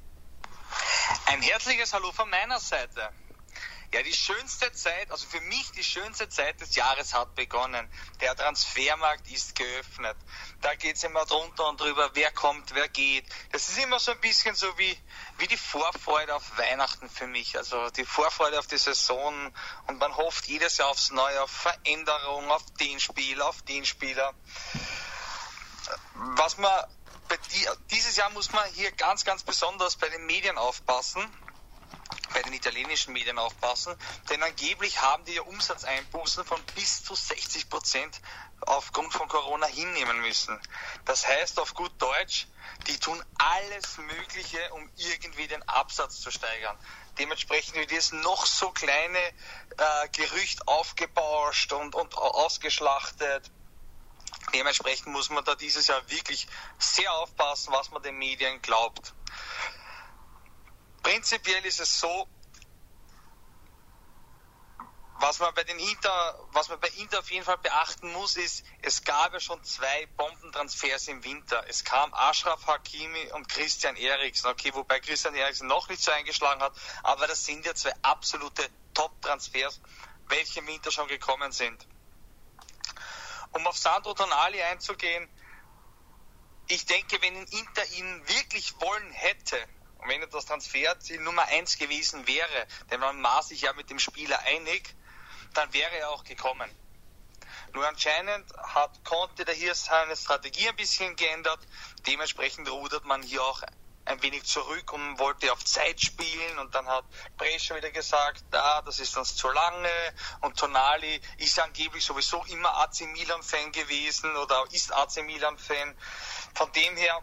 Ein herzliches Hallo von meiner Seite. Ja, die schönste Zeit, also für mich die schönste Zeit des Jahres hat begonnen. Der Transfermarkt ist geöffnet. Da geht es immer drunter und drüber, wer kommt, wer geht. Das ist immer so ein bisschen so wie, wie die Vorfreude auf Weihnachten für mich. Also die Vorfreude auf die Saison und man hofft jedes Jahr aufs Neue, auf Veränderung, auf den Spieler, auf den Spieler. Was man die, dieses Jahr muss man hier ganz, ganz besonders bei den Medien aufpassen bei den italienischen Medien aufpassen, denn angeblich haben die ja Umsatzeinbußen von bis zu 60 Prozent aufgrund von Corona hinnehmen müssen. Das heißt auf gut Deutsch, die tun alles Mögliche, um irgendwie den Absatz zu steigern. Dementsprechend wird jetzt noch so kleine äh, Gerücht aufgebauscht und, und ausgeschlachtet. Dementsprechend muss man da dieses Jahr wirklich sehr aufpassen, was man den Medien glaubt. Prinzipiell ist es so, was man bei den Inter, was man bei Inter auf jeden Fall beachten muss, ist, es gab ja schon zwei Bombentransfers im Winter. Es kam Ashraf Hakimi und Christian Eriksen. Okay, wobei Christian Eriksen noch nicht so eingeschlagen hat, aber das sind ja zwei absolute Top-Transfers, welche im Winter schon gekommen sind. Um auf Sandro Tonali einzugehen, ich denke, wenn Inter ihn wirklich wollen hätte, und wenn das Transferziel Nummer eins gewesen wäre, denn man maß sich ja mit dem Spieler einig, dann wäre er auch gekommen. Nur anscheinend hat Conte da hier seine Strategie ein bisschen geändert. Dementsprechend rudert man hier auch ein wenig zurück und wollte auf Zeit spielen und dann hat Brescia wieder gesagt, ah, das ist uns zu lange und Tonali ist angeblich sowieso immer AC Milan Fan gewesen oder ist AC Milan Fan. Von dem her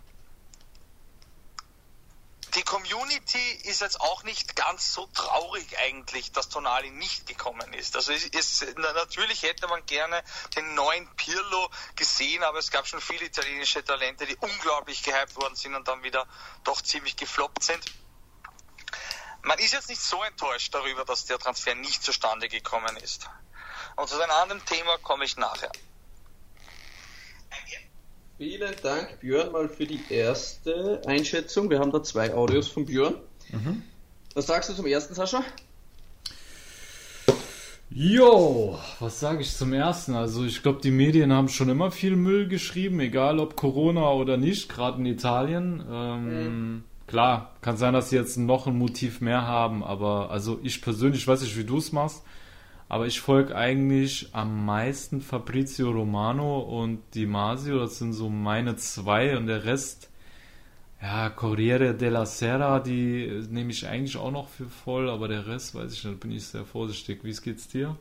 die Community ist jetzt auch nicht ganz so traurig eigentlich, dass Tonali nicht gekommen ist. Also es, es, natürlich hätte man gerne den neuen Pirlo gesehen, aber es gab schon viele italienische Talente, die unglaublich gehypt worden sind und dann wieder doch ziemlich gefloppt sind. Man ist jetzt nicht so enttäuscht darüber, dass der Transfer nicht zustande gekommen ist. Und zu einem anderen Thema komme ich nachher. Vielen Dank, Björn, mal für die erste Einschätzung. Wir haben da zwei Audios von Björn. Mhm. Was sagst du zum ersten, Sascha? Jo, was sage ich zum ersten? Also ich glaube, die Medien haben schon immer viel Müll geschrieben, egal ob Corona oder nicht, gerade in Italien. Ähm, mhm. Klar, kann sein, dass sie jetzt noch ein Motiv mehr haben, aber also ich persönlich weiß nicht, wie du es machst. Aber ich folge eigentlich am meisten Fabrizio Romano und Di Masio. Das sind so meine zwei und der Rest, ja, Corriere della Sera, die nehme ich eigentlich auch noch für voll, aber der Rest weiß ich nicht, bin ich sehr vorsichtig. Wie geht's dir?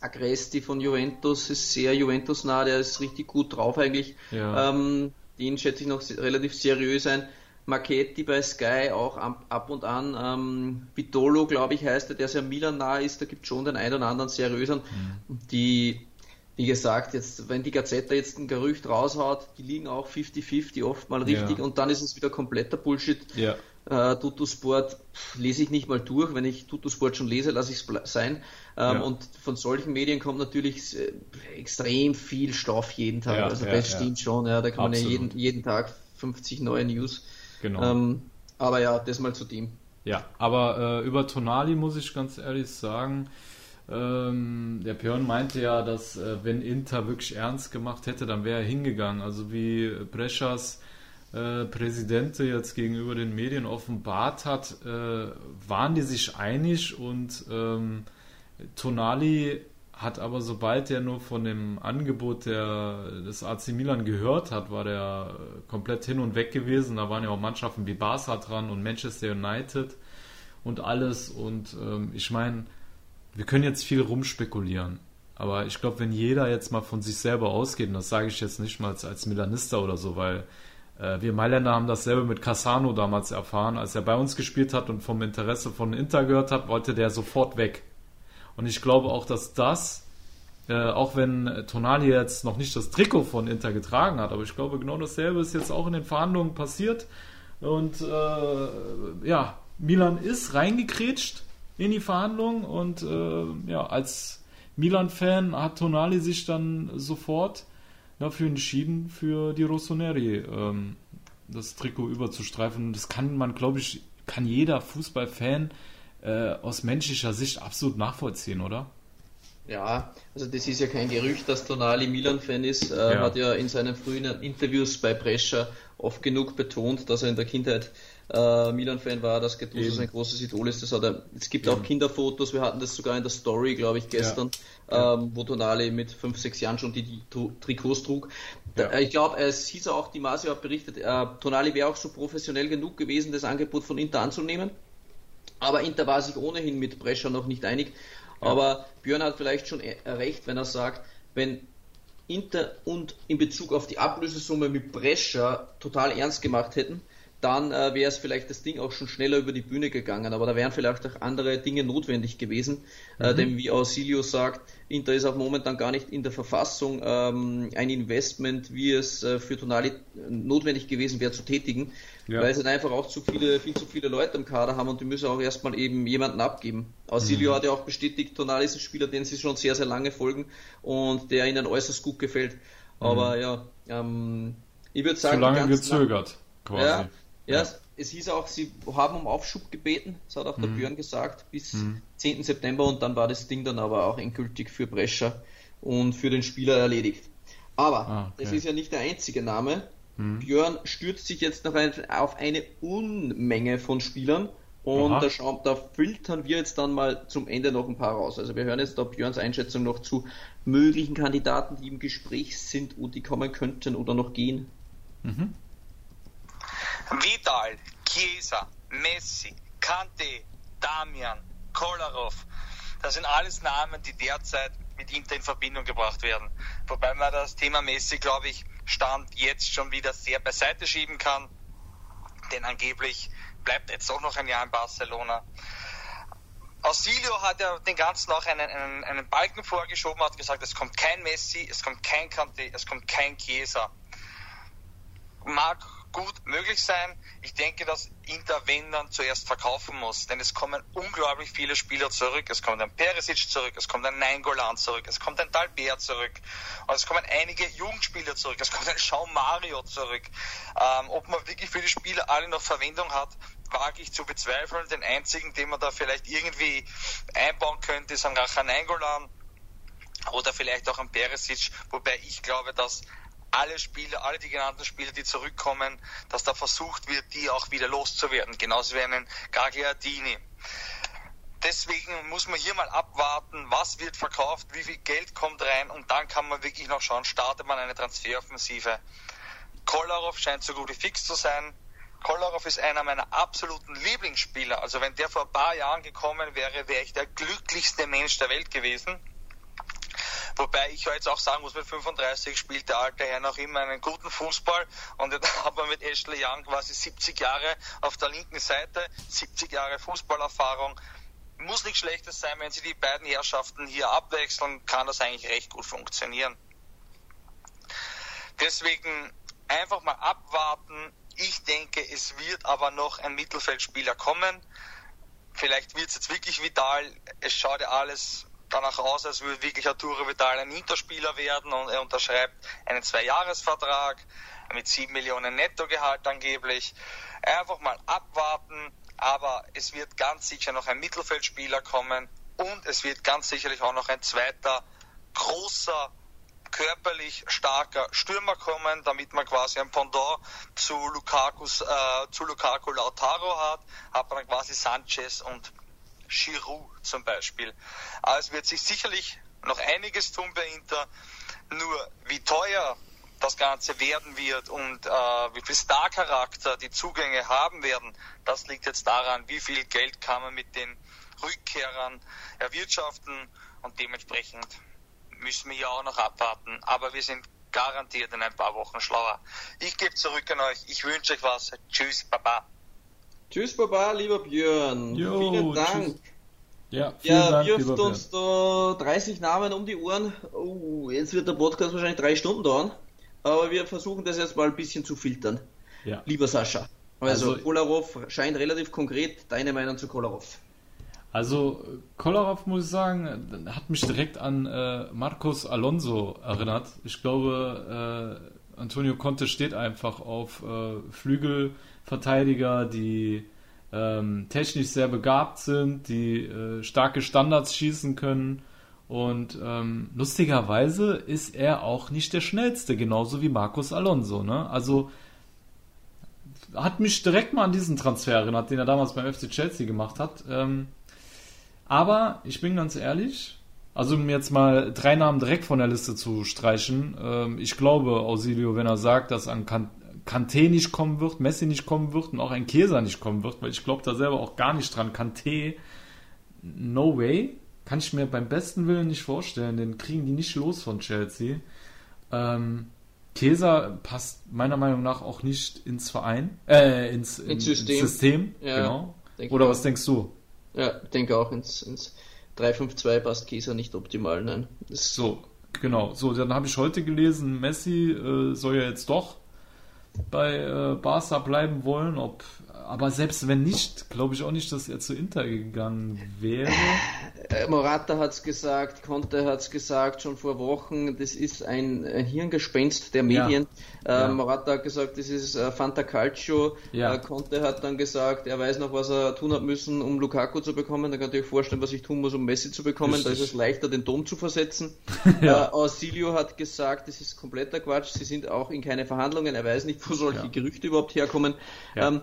Agresti von Juventus ist sehr Juventus-nah, der ist richtig gut drauf eigentlich. Ja. Ähm, den schätze ich noch relativ seriös ein. Marchetti bei Sky auch ab und an. Ähm, Vitolo, glaube ich, heißt er, der sehr Milan nah ist. Da gibt es schon den einen oder anderen seriösen, mhm. die, wie gesagt, jetzt, wenn die Gazetta jetzt ein Gerücht raushaut, die liegen auch 50-50 oft mal richtig ja. und dann ist es wieder kompletter Bullshit. Ja. Äh, Tutusport lese ich nicht mal durch. Wenn ich Tutusport schon lese, lasse ich es sein. Ähm, ja. Und von solchen Medien kommt natürlich äh, extrem viel Stoff jeden Tag. Ja, also das stimmt schon. Ja, da kann Absolut. man ja jeden, jeden Tag 50 neue News Genau. Ähm, aber ja, das mal zu dem. Ja, aber äh, über Tonali muss ich ganz ehrlich sagen, ähm, der Björn meinte ja, dass äh, wenn Inter wirklich ernst gemacht hätte, dann wäre er hingegangen. Also wie Breschas äh, Präsident jetzt gegenüber den Medien offenbart hat, äh, waren die sich einig und ähm, Tonali hat aber sobald er nur von dem Angebot der, des AC Milan gehört hat, war der komplett hin und weg gewesen. Da waren ja auch Mannschaften wie Barca dran und Manchester United und alles. Und ähm, ich meine, wir können jetzt viel rumspekulieren. Aber ich glaube, wenn jeder jetzt mal von sich selber ausgeht, und das sage ich jetzt nicht mal als, als Milanista oder so, weil Äh, wir Mailänder haben dasselbe mit Cassano damals erfahren. Als er bei uns gespielt hat und vom Interesse von Inter gehört hat, wollte der sofort weg. Und ich glaube auch, dass das, äh, auch wenn Tonali jetzt noch nicht das Trikot von Inter getragen hat, aber ich glaube, genau dasselbe ist jetzt auch in den Verhandlungen passiert. Und äh, ja, Milan ist reingekrätscht in die Verhandlungen und äh, ja, als Milan-Fan hat Tonali sich dann sofort dafür entschieden, für die Rossoneri ähm, das Trikot überzustreifen. Das kann man, glaube ich, kann jeder Fußballfan äh, aus menschlicher Sicht absolut nachvollziehen, oder? Ja, also das ist ja kein Gerücht, dass Tonali Milan-Fan ist. Er ja. hat ja in seinen frühen Interviews bei Brescia oft genug betont, dass er in der Kindheit äh, Milan-Fan war, dass Gattuso sein großes Idol ist. Das hat er, es gibt Eben. auch Kinderfotos, wir hatten das sogar in der Story, glaube ich, gestern, ja. ähm, wo Tonali mit 5, 6 Jahren schon die, die Trikots trug. Ja. Da, ich glaube, es hieß auch, die Masio hat berichtet, äh, Tonali wäre auch so professionell genug gewesen, das Angebot von Inter anzunehmen. Aber Inter war sich ohnehin mit Brescia noch nicht einig. Ja. Aber Björn hat vielleicht schon e-, recht, wenn er sagt, wenn Inter und in Bezug auf die Ablösesumme mit Brescia total ernst gemacht hätten, dann äh, wäre es vielleicht das Ding auch schon schneller über die Bühne gegangen. Aber da wären vielleicht auch andere Dinge notwendig gewesen. Äh, mhm. Äh, denn wie Ausilio sagt, Inter ist auch momentan gar nicht in der Verfassung, ähm, ein Investment, wie es äh, für Tonali notwendig gewesen wäre, zu tätigen. Ja. Weil sie dann einfach auch zu viele, viel zu viele Leute im Kader haben und die müssen auch erstmal eben jemanden abgeben. Ausilio mhm. hat ja auch bestätigt, Tonali ist ein Spieler, den sie schon sehr, sehr lange folgen und der ihnen äußerst gut gefällt. Aber mhm. ja, ähm, ich würde sagen. Zu lange gezögert, quasi. Ja, ja, ja, es hieß auch, sie haben um Aufschub gebeten, das hat auch der mhm. Björn gesagt, bis mhm. 10. September und dann war das Ding dann aber auch endgültig für Brescia und für den Spieler erledigt. Aber ah, okay. das ist ja nicht der einzige Name. Mhm. Björn stürzt sich jetzt noch ein, auf eine Unmenge von Spielern und da, schauen, da, filtern wir jetzt dann mal zum Ende noch ein paar raus. Also wir hören jetzt da Björns Einschätzung noch zu möglichen Kandidaten, die im Gespräch sind und die kommen könnten oder noch gehen. Mhm. Vidal, Chiesa, Messi, Kante, Damian, Kolarov. Das sind alles Namen, die derzeit mit Inter in Verbindung gebracht werden. Wobei man das Thema Messi, glaube ich, Stand jetzt schon wieder sehr beiseite schieben kann. Denn angeblich bleibt jetzt auch noch ein Jahr in Barcelona. Ausilio hat ja den ganzen auch einen, einen, einen Balken vorgeschoben, hat gesagt, es kommt kein Messi, es kommt kein Kante, es kommt kein Chiesa. Mag gut möglich sein. Ich denke, dass Inter, wenn dann, zuerst verkaufen muss. Denn es kommen unglaublich viele Spieler zurück. Es kommt ein Peresic zurück, es kommt ein Nainggolan zurück, es kommt ein Dalbert zurück. Und es kommen einige Jugendspieler zurück, es kommt ein Jean Mario zurück. Ähm, ob man wirklich für die Spieler alle noch Verwendung hat, wage ich zu bezweifeln. Den einzigen, den man da vielleicht irgendwie einbauen könnte, ist ein Racha Nainggolan oder vielleicht auch ein Peresic, wobei ich glaube, dass alle Spieler, alle die genannten Spieler, die zurückkommen, dass da versucht wird, die auch wieder loszuwerden, genauso wie einen Gagliardini. Deswegen muss man hier mal abwarten, was wird verkauft, wie viel Geld kommt rein und dann kann man wirklich noch schauen, startet man eine Transferoffensive. Kolarov scheint so gut wie fix zu sein. Kolarov ist einer meiner absoluten Lieblingsspieler. Also wenn der vor ein paar Jahren gekommen wäre, wäre ich der glücklichste Mensch der Welt gewesen. Wobei ich jetzt auch sagen muss, mit 35 spielt der alte Herr noch immer einen guten Fußball und jetzt hat man mit Ashley Young quasi 70 Jahre auf der linken Seite, 70 Jahre Fußballerfahrung. Muss nichts Schlechtes sein, wenn sie die beiden Herrschaften hier abwechseln, kann das eigentlich recht gut funktionieren. Deswegen einfach mal abwarten. Ich denke, es wird aber noch ein Mittelfeldspieler kommen. Vielleicht wird es jetzt wirklich vital. Es schaut ja alles danach aus, als würde wirklich Arturo Vidal ein Interspieler werden und er unterschreibt einen Zweijahresvertrag mit sieben Millionen Nettogehalt angeblich. Einfach mal abwarten, aber es wird ganz sicher noch ein Mittelfeldspieler kommen und es wird ganz sicherlich auch noch ein zweiter großer körperlich starker Stürmer kommen, damit man quasi ein Pendant zu Lukakus, äh, zu Lukaku Lautaro hat, hat man dann quasi Sanchez und Giroud zum Beispiel. Aber es wird sich sicherlich noch einiges tun bei Inter. Nur wie teuer das Ganze werden wird und äh, wie viel Star-Charakter die Zugänge haben werden, das liegt jetzt daran, wie viel Geld kann man mit den Rückkehrern erwirtschaften und dementsprechend müssen wir ja auch noch abwarten. Aber wir sind garantiert in ein paar Wochen schlauer. Ich gebe zurück an euch. Ich wünsche euch was. Tschüss, Baba. Tschüss, Baba, lieber Björn. Jo, Vielen Dank. Tschüss. Ja, vielen ja Dank, wirft uns da 30 Namen um die Ohren. Oh, jetzt wird der Podcast wahrscheinlich drei Stunden dauern. Aber wir versuchen das jetzt mal ein bisschen zu filtern. Ja. Lieber Sascha. Also, also Kolarov scheint relativ konkret. Deine Meinung zu Kolarov? Also Kolarov muss ich sagen, hat mich direkt an äh, Marcos Alonso erinnert. Ich glaube, äh, Antonio Conte steht einfach auf äh, Flügelverteidiger, die ähm, technisch sehr begabt sind, die äh, starke Standards schießen können. Und ähm, lustigerweise ist er auch nicht der schnellste, genauso wie Marcos Alonso. Ne? Also hat mich direkt mal an diesen Transfer erinnert, den er damals beim FC Chelsea gemacht hat. Ähm, aber ich bin ganz ehrlich, also um jetzt mal drei Namen direkt von der Liste zu streichen, ähm, ich glaube, Ausilio, wenn er sagt, dass an Kanté nicht kommen wird, Messi nicht kommen wird und auch ein Käser nicht kommen wird, weil ich glaube da selber auch gar nicht dran. Kanté, no way, kann ich mir beim besten Willen nicht vorstellen, den kriegen die nicht los von Chelsea. Ähm, Käser passt meiner Meinung nach auch nicht ins Verein, äh, ins, in, ins System. Ins System ja, genau. Oder was denkst du? Ja, denke auch ins, ins 3-5-2 passt Käser nicht optimal, nein. Das so, genau. So, dann habe ich heute gelesen, Messi äh, soll ja jetzt doch bei äh, Barca bleiben wollen. Ob, aber selbst wenn nicht, glaube ich auch nicht, dass er zu Inter gegangen wäre. Äh, Morata hat es gesagt, Conte hat es gesagt, schon vor Wochen, das ist ein, ein Hirngespenst der Medien. Ja. Äh, ja. Morata hat gesagt, das ist äh, Fanta Calcio. Ja. Äh, Conte hat dann gesagt, er weiß noch, was er tun hat müssen, um Lukaku zu bekommen. Da kann ich euch vorstellen, was ich tun muss, um Messi zu bekommen. Richtig. Da ist es leichter, den Dom zu versetzen. ja. äh, Ausilio hat gesagt, das ist kompletter Quatsch, sie sind auch in keine Verhandlungen. Er weiß nicht, wo solche Gerüchte überhaupt herkommen. Ähm,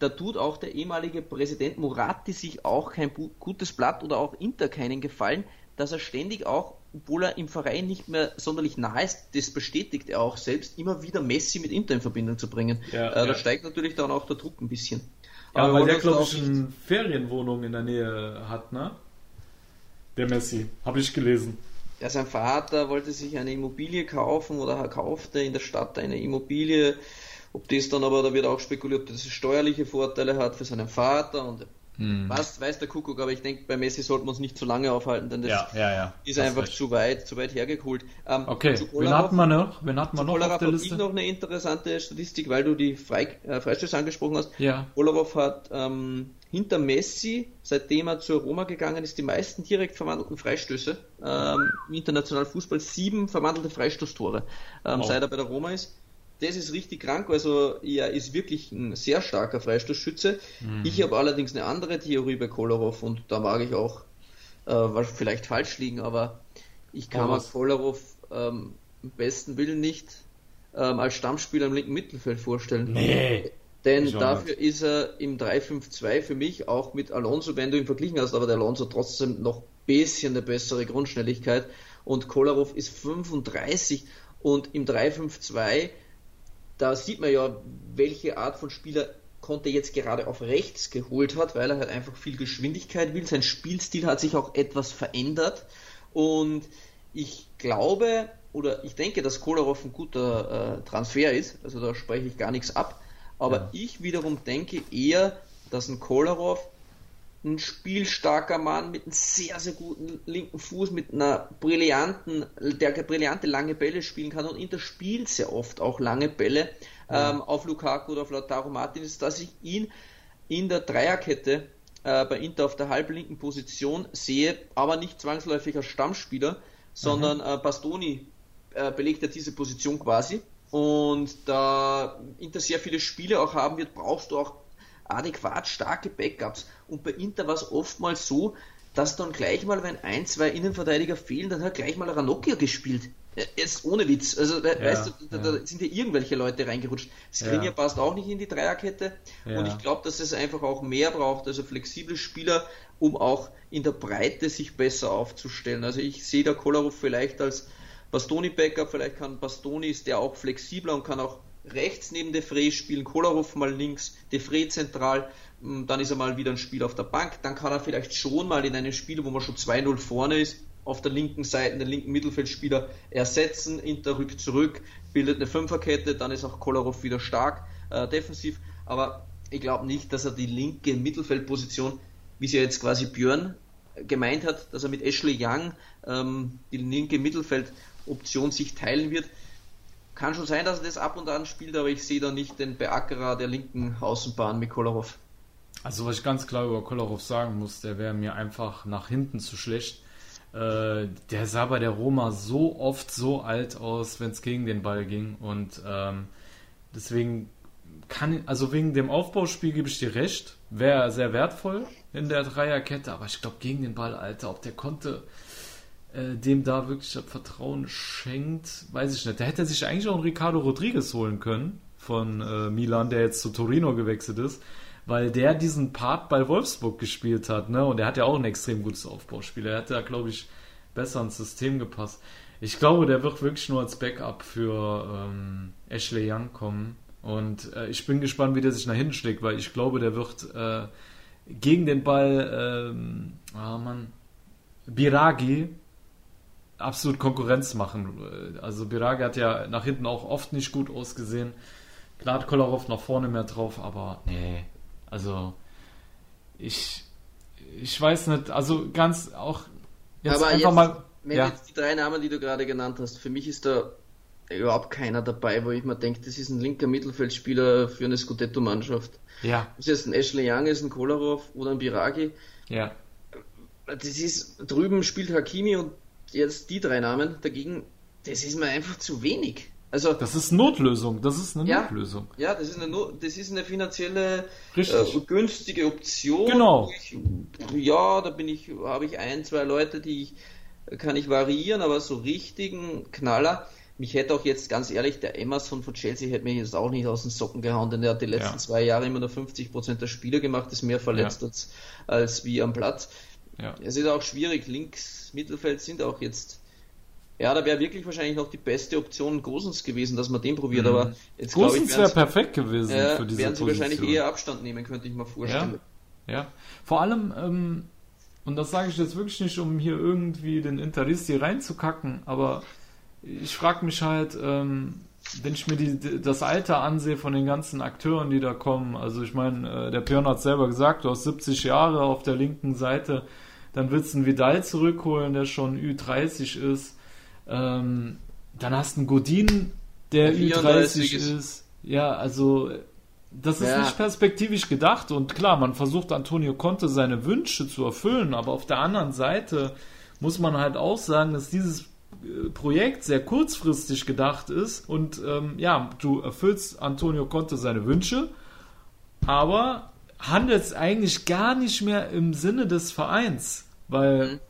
da tut auch der ehemalige Präsident Moratti sich auch kein gutes Blatt oder auch Inter keinen Gefallen, dass er ständig auch, obwohl er im Verein nicht mehr sonderlich nah ist, das bestätigt er auch selbst, immer wieder Messi mit Inter in Verbindung zu bringen. Ja, äh, ja. Da steigt natürlich dann auch der Druck ein bisschen. Ja, Aber weil der, glaube ich, eine Ferienwohnung in der Nähe hat, ne? Der Messi, habe ich gelesen. Ja, sein Vater wollte sich eine Immobilie kaufen oder kaufte in der Stadt eine Immobilie ob das dann aber, da wird auch spekuliert, dass es steuerliche Vorteile hat für seinen Vater und hm. was weiß der Kuckuck, aber ich denke, bei Messi sollten wir uns nicht zu lange aufhalten, denn das ja, ja, ja. ist das einfach zu weit, zu weit hergeholt. Ähm, okay, wen hatten wir noch? Wen hatten wir noch auf der Liste? Ich noch eine interessante Statistik, weil du die Frei, äh, Freistöße angesprochen hast. Ja. Kolarov hat ähm, hinter Messi, seitdem er zur Roma gegangen ist, die meisten direkt verwandelten Freistöße ähm, im internationalen Fußball, sieben verwandelte Freistoßtore, ähm, oh. seit er bei der Roma ist das ist richtig krank. Also er ist wirklich ein sehr starker Freistoßschütze. Mhm. Ich habe allerdings eine andere Theorie bei Kolarov und da mag ich auch äh, vielleicht falsch liegen, aber ich kann oh, mir Kolarov ähm, im besten Willen nicht ähm, als Stammspieler im linken Mittelfeld vorstellen. Nee. Denn dafür nicht. ist er im 3-5-2 für mich auch mit Alonso, wenn du ihn verglichen hast, aber der Alonso trotzdem noch ein bisschen eine bessere Grundschnelligkeit und Kolarov ist 35 und im 3-5-2 da sieht man ja, welche Art von Spieler Conte jetzt gerade auf rechts geholt hat, weil er halt einfach viel Geschwindigkeit will. Sein Spielstil hat sich auch etwas verändert und ich glaube oder ich denke, dass Kolarov ein guter äh, Transfer ist, also da spreche ich gar nichts ab, aber ja. ich wiederum denke eher, dass ein Kolarov ein spielstarker Mann mit einem sehr, sehr guten linken Fuß, mit einer brillanten, der brillante lange Bälle spielen kann und Inter spielt sehr oft auch lange Bälle ja. ähm, auf Lukaku oder auf Lautaro Martinez, dass ich ihn in der Dreierkette äh, bei Inter auf der halblinken Position sehe, aber nicht zwangsläufig als Stammspieler, sondern mhm. äh, Bastoni äh, belegt ja diese Position quasi. Und da Inter sehr viele Spiele auch haben wird, brauchst du auch adäquat starke Backups. Und bei Inter war es oftmals so, dass dann gleich mal, wenn ein, zwei Innenverteidiger fehlen, dann hat gleich mal Ranocchia gespielt. Jetzt ohne Witz. Also, ja, weißt du, da, ja. da, sind ja irgendwelche Leute reingerutscht. Skriniar ja. passt auch nicht in die Dreierkette. Und ich glaube, dass es einfach auch mehr braucht, also flexible Spieler, um auch in der Breite sich besser aufzustellen. Also ich sehe da Kolarov vielleicht als Bastoni-Backup, vielleicht kann Bastoni, ist der auch flexibler und kann auch rechts neben Defray spielen, Kolarov mal links, Defray zentral, mm, dann ist er mal wieder ein Spiel auf der Bank, dann kann er vielleicht schon mal in einem Spiel, wo man schon 2-0 vorne ist, auf der linken Seite den linken Mittelfeldspieler ersetzen. Inter rückt zurück, bildet eine Fünferkette, dann ist auch Kolarov wieder stark äh, defensiv. Aber ich glaube nicht, dass er die linke Mittelfeldposition, wie sie ja jetzt quasi Björn gemeint hat, dass er mit Ashley Young ähm, die linke Mittelfeldoption sich teilen wird. Kann schon sein, dass er das ab und an spielt, aber ich sehe da nicht den Beackerer der linken Außenbahn mit Kolarov. Also was ich ganz klar über Kolarov sagen muss, der wäre mir einfach nach hinten zu schlecht. Äh, der sah bei der Roma so oft so alt aus, wenn es gegen den Ball ging und ähm, deswegen kann, also wegen dem Aufbauspiel gebe ich dir recht, wäre sehr wertvoll in der Dreierkette, aber ich glaube gegen den Ball, Alter, ob der konnte äh, dem da wirklich das Vertrauen schenkt, weiß ich nicht. Da hätte er sich eigentlich auch einen Ricardo Rodriguez holen können von äh, Milan, der jetzt zu Torino gewechselt ist, weil der diesen Part bei Wolfsburg gespielt hat, ne? Und er hat ja auch ein extrem gutes Aufbauspiel. Er hätte da, glaube ich, besser ins System gepasst. Ich glaube, der wird wirklich nur als Backup für ähm, Ashley Young kommen. Und äh, ich bin gespannt, wie der sich nach hinten schlägt, weil ich glaube, der wird äh, gegen den Ball, ähm, oh Mann, Biragi absolut Konkurrenz machen. Also Biragi hat ja nach hinten auch oft nicht gut ausgesehen. Klar hat Kolarov nach vorne mehr drauf, aber nee, also ich ich weiß nicht, also ganz auch jetzt aber einfach jetzt, mal wenn ja. jetzt die drei Namen, die du gerade genannt hast, für mich ist da überhaupt keiner dabei, wo ich mir denke, das ist ein linker Mittelfeldspieler für eine Scudetto-Mannschaft. Ja. Das ist ein Ashley Young, ist ein Kolarov oder ein Biragi. Ja. Das ist, drüben spielt Hakimi und jetzt die drei Namen dagegen, das ist mir einfach zu wenig. Also, das ist Notlösung, das ist eine ja, Notlösung. Ja, das ist eine, Not, das ist eine finanzielle äh, günstige Option. Genau. Ich, ja, da bin ich, habe ich ein, zwei Leute, die ich, kann ich variieren, aber so richtigen Knaller. Mich hätte auch jetzt ganz ehrlich, der Emerson von Chelsea hätte mich jetzt auch nicht aus den Socken gehauen, denn der hat die letzten ja. zwei Jahre immer nur 50% der Spiele gemacht, ist mehr verletzt ja. als, als wie am Platz. Ja. Es ist auch schwierig, links, Mittelfeld sind auch jetzt ja, da wäre wirklich wahrscheinlich noch die beste Option Gosens gewesen, dass man den probiert, mhm. aber jetzt Gosens wäre perfekt gewesen äh, für diese werden sie Position. wahrscheinlich eher Abstand nehmen, könnte ich mir vorstellen. Ja, ja. vor allem, ähm, und das sage ich jetzt wirklich nicht, um hier irgendwie den Interisti reinzukacken, aber ich frage mich halt, ähm, wenn ich mir die, das Alter ansehe von den ganzen Akteuren, die da kommen, also ich meine, äh, der Björn hat selber gesagt, du hast 70 Jahre auf der linken Seite, dann willst du einen Vidal zurückholen, der schon Ü30 ist. Ähm, dann hast du einen Godin, der, der Ü30 ist. ist. Ja, also das ist ja. nicht perspektivisch gedacht und klar, man versucht Antonio Conte seine Wünsche zu erfüllen, aber auf der anderen Seite muss man halt auch sagen, dass dieses äh, Projekt sehr kurzfristig gedacht ist und ähm, ja, du erfüllst Antonio Conte seine Wünsche, aber handelst eigentlich gar nicht mehr im Sinne des Vereins, weil mhm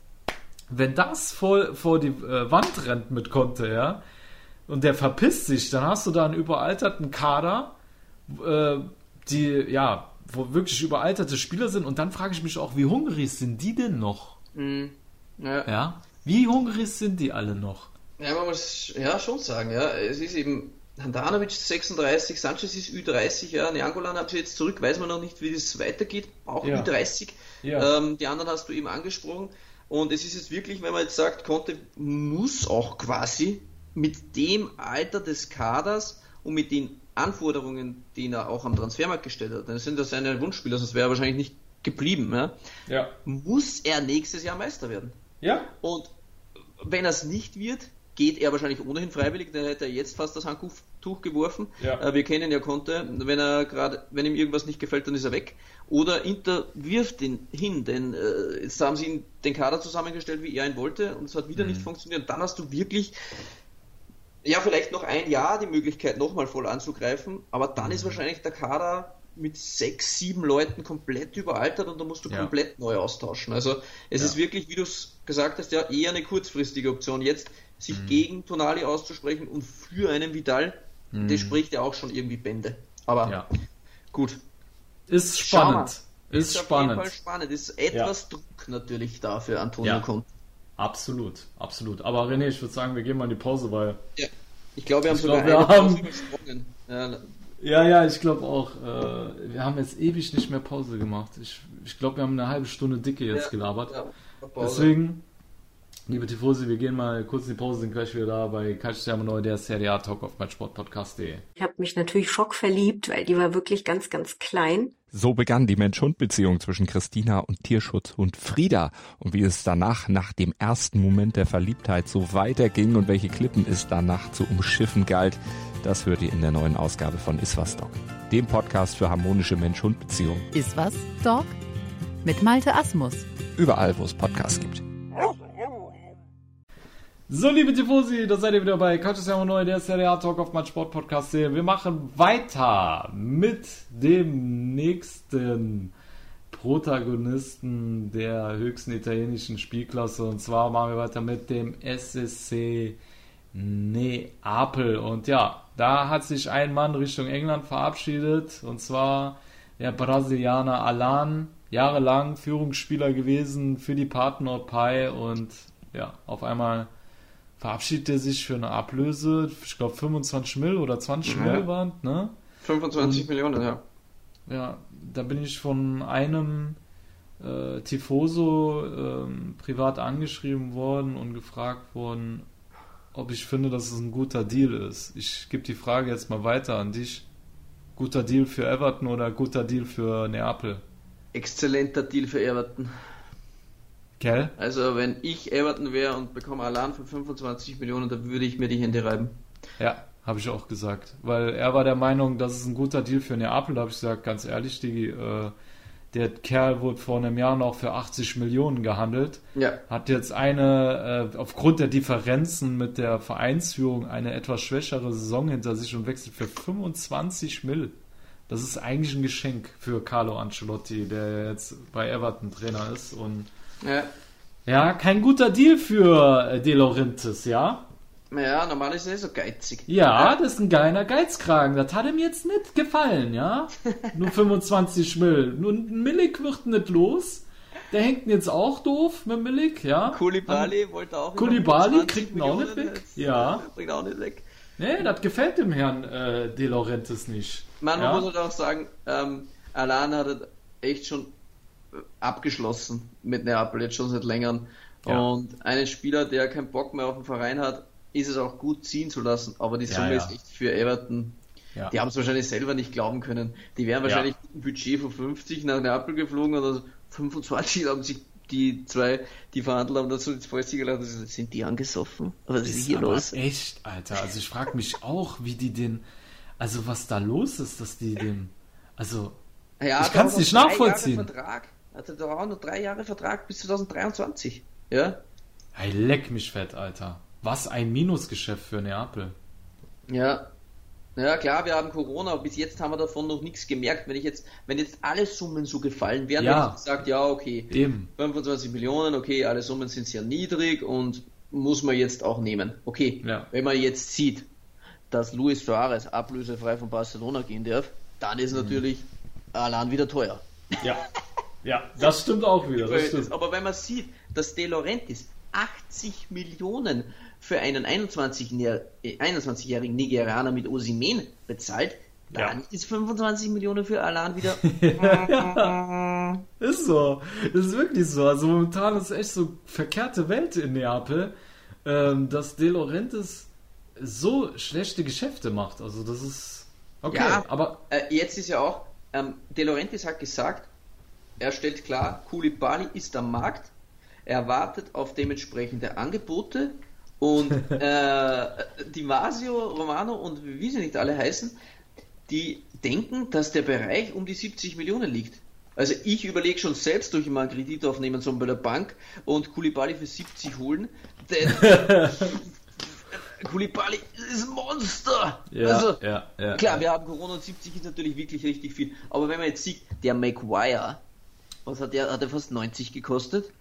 wenn das vor, vor die äh, Wand rennt mit Conte, ja, und der verpisst sich, dann hast du da einen überalterten Kader, äh, die, ja, wo wirklich überalterte Spieler sind. Und dann frage ich mich auch, wie hungrig sind die denn noch? Mhm. Ja. ja. Wie hungrig sind die alle noch? Ja, man muss ja schon sagen, ja. Es ist eben Handanovic 36, Sanchez ist Ü30, ja, Neangolan hat jetzt zurück, weiß man noch nicht, wie das weitergeht, auch ja. Ü30. Ja. Ähm, die anderen hast du eben angesprochen. Und es ist jetzt wirklich, wenn man jetzt sagt, Conte muss auch quasi mit dem Alter des Kaders und mit den Anforderungen, die er auch am Transfermarkt gestellt hat, dann sind das seine Wunschspieler, sonst wäre er wahrscheinlich nicht geblieben, ja? ja. muss er nächstes Jahr Meister werden. Ja. Und wenn er es nicht wird, geht er wahrscheinlich ohnehin freiwillig, dann hätte er jetzt fast das Handtuch geworfen. Ja. Äh, wir kennen ja Conte, wenn er gerade, wenn ihm irgendwas nicht gefällt, dann ist er weg. Oder Inter wirft ihn hin, denn äh, jetzt haben sie ihn den Kader zusammengestellt, wie er ihn wollte, und es hat wieder mhm. nicht funktioniert. Dann hast du wirklich ja, vielleicht noch ein Jahr die Möglichkeit, nochmal voll anzugreifen, aber dann mhm. ist wahrscheinlich der Kader mit sechs, sieben Leuten komplett überaltert und da musst du ja. komplett neu austauschen. Also es ja. ist wirklich, wie du es gesagt hast, ja eher eine kurzfristige Option. Jetzt sich mhm. gegen Tonali auszusprechen und für einen Vidal, mhm. das spricht ja auch schon irgendwie Bände. Aber ja. gut. Ist spannend. Ist, ist spannend. Auf jeden Fall spannend. Ist etwas ja. Druck natürlich da für Antonio ja. Conte. Absolut, absolut. Aber René, ich würde sagen, wir gehen mal in die Pause, weil. Ja. Ich glaube, wir haben sogar glaub, wir haben... übersprungen. Ja, ja, ja, ich glaube auch. Äh, wir haben jetzt ewig nicht mehr Pause gemacht. Ich, ich glaube, wir haben eine halbe Stunde dicke jetzt gelabert. Deswegen Liebe Tifosi, wir gehen mal kurz in die Pause, sind gleich wieder da bei Calcio Neu, der Serie A Talk auf meinsportpodcast.de. Ich habe mich natürlich schockverliebt, weil die war wirklich ganz, ganz klein. So begann die Mensch-Hund-Beziehung zwischen Christina und Tierschutzhund Frieda. Und wie es danach, nach dem ersten Moment der Verliebtheit, so weiterging und welche Klippen es danach zu umschiffen galt, das hört ihr in der neuen Ausgabe von Iswas Dog, dem Podcast für harmonische Mensch-Hund-Beziehungen. Iswas Dog mit Malte Asmus. Überall, wo es Podcasts gibt. So, liebe Tifosi, da seid ihr wieder bei Calcio Siamo Neu, der Serie A Talk auf mein Sportpodcast. Wir machen weiter mit dem nächsten Protagonisten der höchsten italienischen Spielklasse. Und zwar machen wir weiter mit dem SSC Neapel. Und ja, da hat sich ein Mann Richtung England verabschiedet. Und zwar der Brasilianer Alan. Jahrelang Führungsspieler gewesen für die Partner Pi. Und ja, auf einmal verabschiedet er sich für eine Ablöse, ich glaube 25 Mill oder 20 ja. Mill waren, ne? 25 Und, Millionen, ja. Ja, da bin ich von einem äh, Tifoso ähm, privat angeschrieben worden und gefragt worden, ob ich finde, dass es ein guter Deal ist. Ich gebe die Frage jetzt mal weiter an dich. Guter Deal für Everton oder guter Deal für Neapel? Exzellenter Deal für Everton. Gell? Also wenn ich Everton wäre und bekomme Alan für 25 Millionen, dann würde ich mir die Hände reiben. Ja, habe ich auch gesagt. Weil er war der Meinung, das ist ein guter Deal für Neapel. Da habe ich gesagt, ganz ehrlich, die, äh, der Kerl wurde vor einem Jahr noch für 80 Millionen gehandelt. Ja. Hat jetzt eine, äh, aufgrund der Differenzen mit der Vereinsführung, eine etwas schwächere Saison hinter sich und wechselt für 25 Mill. Das ist eigentlich ein Geschenk für Carlo Ancelotti, der jetzt bei Everton Trainer ist und ja. Ja, kein guter Deal für äh, De Laurentiis, ja? Ja, normal ist er so geizig. Ja, das ist ein geiler Geizkragen. Das hat ihm jetzt nicht gefallen, ja? Nur 25 Mill. Nur ein Millik wird nicht los. Der hängt jetzt auch doof mit Millik, ja? Kulibali wollte auch Kulibali kriegt ihn auch nicht weg. Ja. Bringt auch nicht weg. Nee, das gefällt dem Herrn äh, De Laurentiis nicht. Man ja? muss halt auch sagen, ähm, Alana hat echt schon abgeschlossen mit Neapel jetzt schon seit längerem. Ja. Und einen Spieler, der keinen Bock mehr auf den Verein hat, ist es auch gut ziehen zu lassen. Aber die Summe ja, ja. ist echt für Everton. Die haben es wahrscheinlich selber nicht glauben können. Die wären wahrscheinlich ein Budget von 50 nach Neapel geflogen oder 25 haben sich die zwei, die Verhandler haben dazu ins Fäustchen gelassen, sind die angesoffen? Was ist, ist hier los? Echt, Alter. Also ich frage mich auch, wie die den, also was da los ist, dass die den, also ja, ich kann es nicht nachvollziehen. Vertrag. Hatte doch auch nur drei Jahre Vertrag bis 2023. Ja? Hey, leck mich fett, Alter. Was ein Minusgeschäft für Neapel. Ja. Ja, klar, wir haben Corona, aber bis jetzt haben wir davon noch nichts gemerkt. Wenn ich jetzt, wenn jetzt alle Summen so gefallen wären, ja. hätte ich gesagt, ja, okay. Eben. 25 Millionen, okay, alle Summen sind sehr niedrig und muss man jetzt auch nehmen. Okay. Ja. Wenn man jetzt sieht, dass Luis Suarez ablösefrei von Barcelona gehen darf, dann ist mhm. natürlich Alan wieder teuer. Ja. Ja, das stimmt auch wieder. Stimmt. Aber wenn man sieht, dass De Laurentiis 80 Millionen für einen 21-jährigen 21 Nigerianer mit Osimen bezahlt, dann ja. ist 25 Millionen für Alan wieder. ja, ist so. Ist wirklich so. Also momentan ist es echt so verkehrte Welt in Neapel, ähm, dass De Laurentiis so schlechte Geschäfte macht. Also das ist okay. Ja, aber äh, jetzt ist ja auch, ähm, De Laurentiis hat gesagt, er stellt klar, Koulibaly ist am Markt, er wartet auf dementsprechende Angebote und äh, die Masio, Romano und wie sie nicht alle heißen, die denken, dass der Bereich um die 70 Millionen liegt. Also ich überlege schon selbst, durch mal einen Kredit aufnehmen sollen bei der Bank und Koulibaly für 70 holen. Denn Koulibaly ist ein Monster. Ja, also, ja, ja, klar, wir haben Corona und 70 ist natürlich wirklich richtig viel. Aber wenn man jetzt sieht, der Maguire, was hat der, hat er fast 90 gekostet?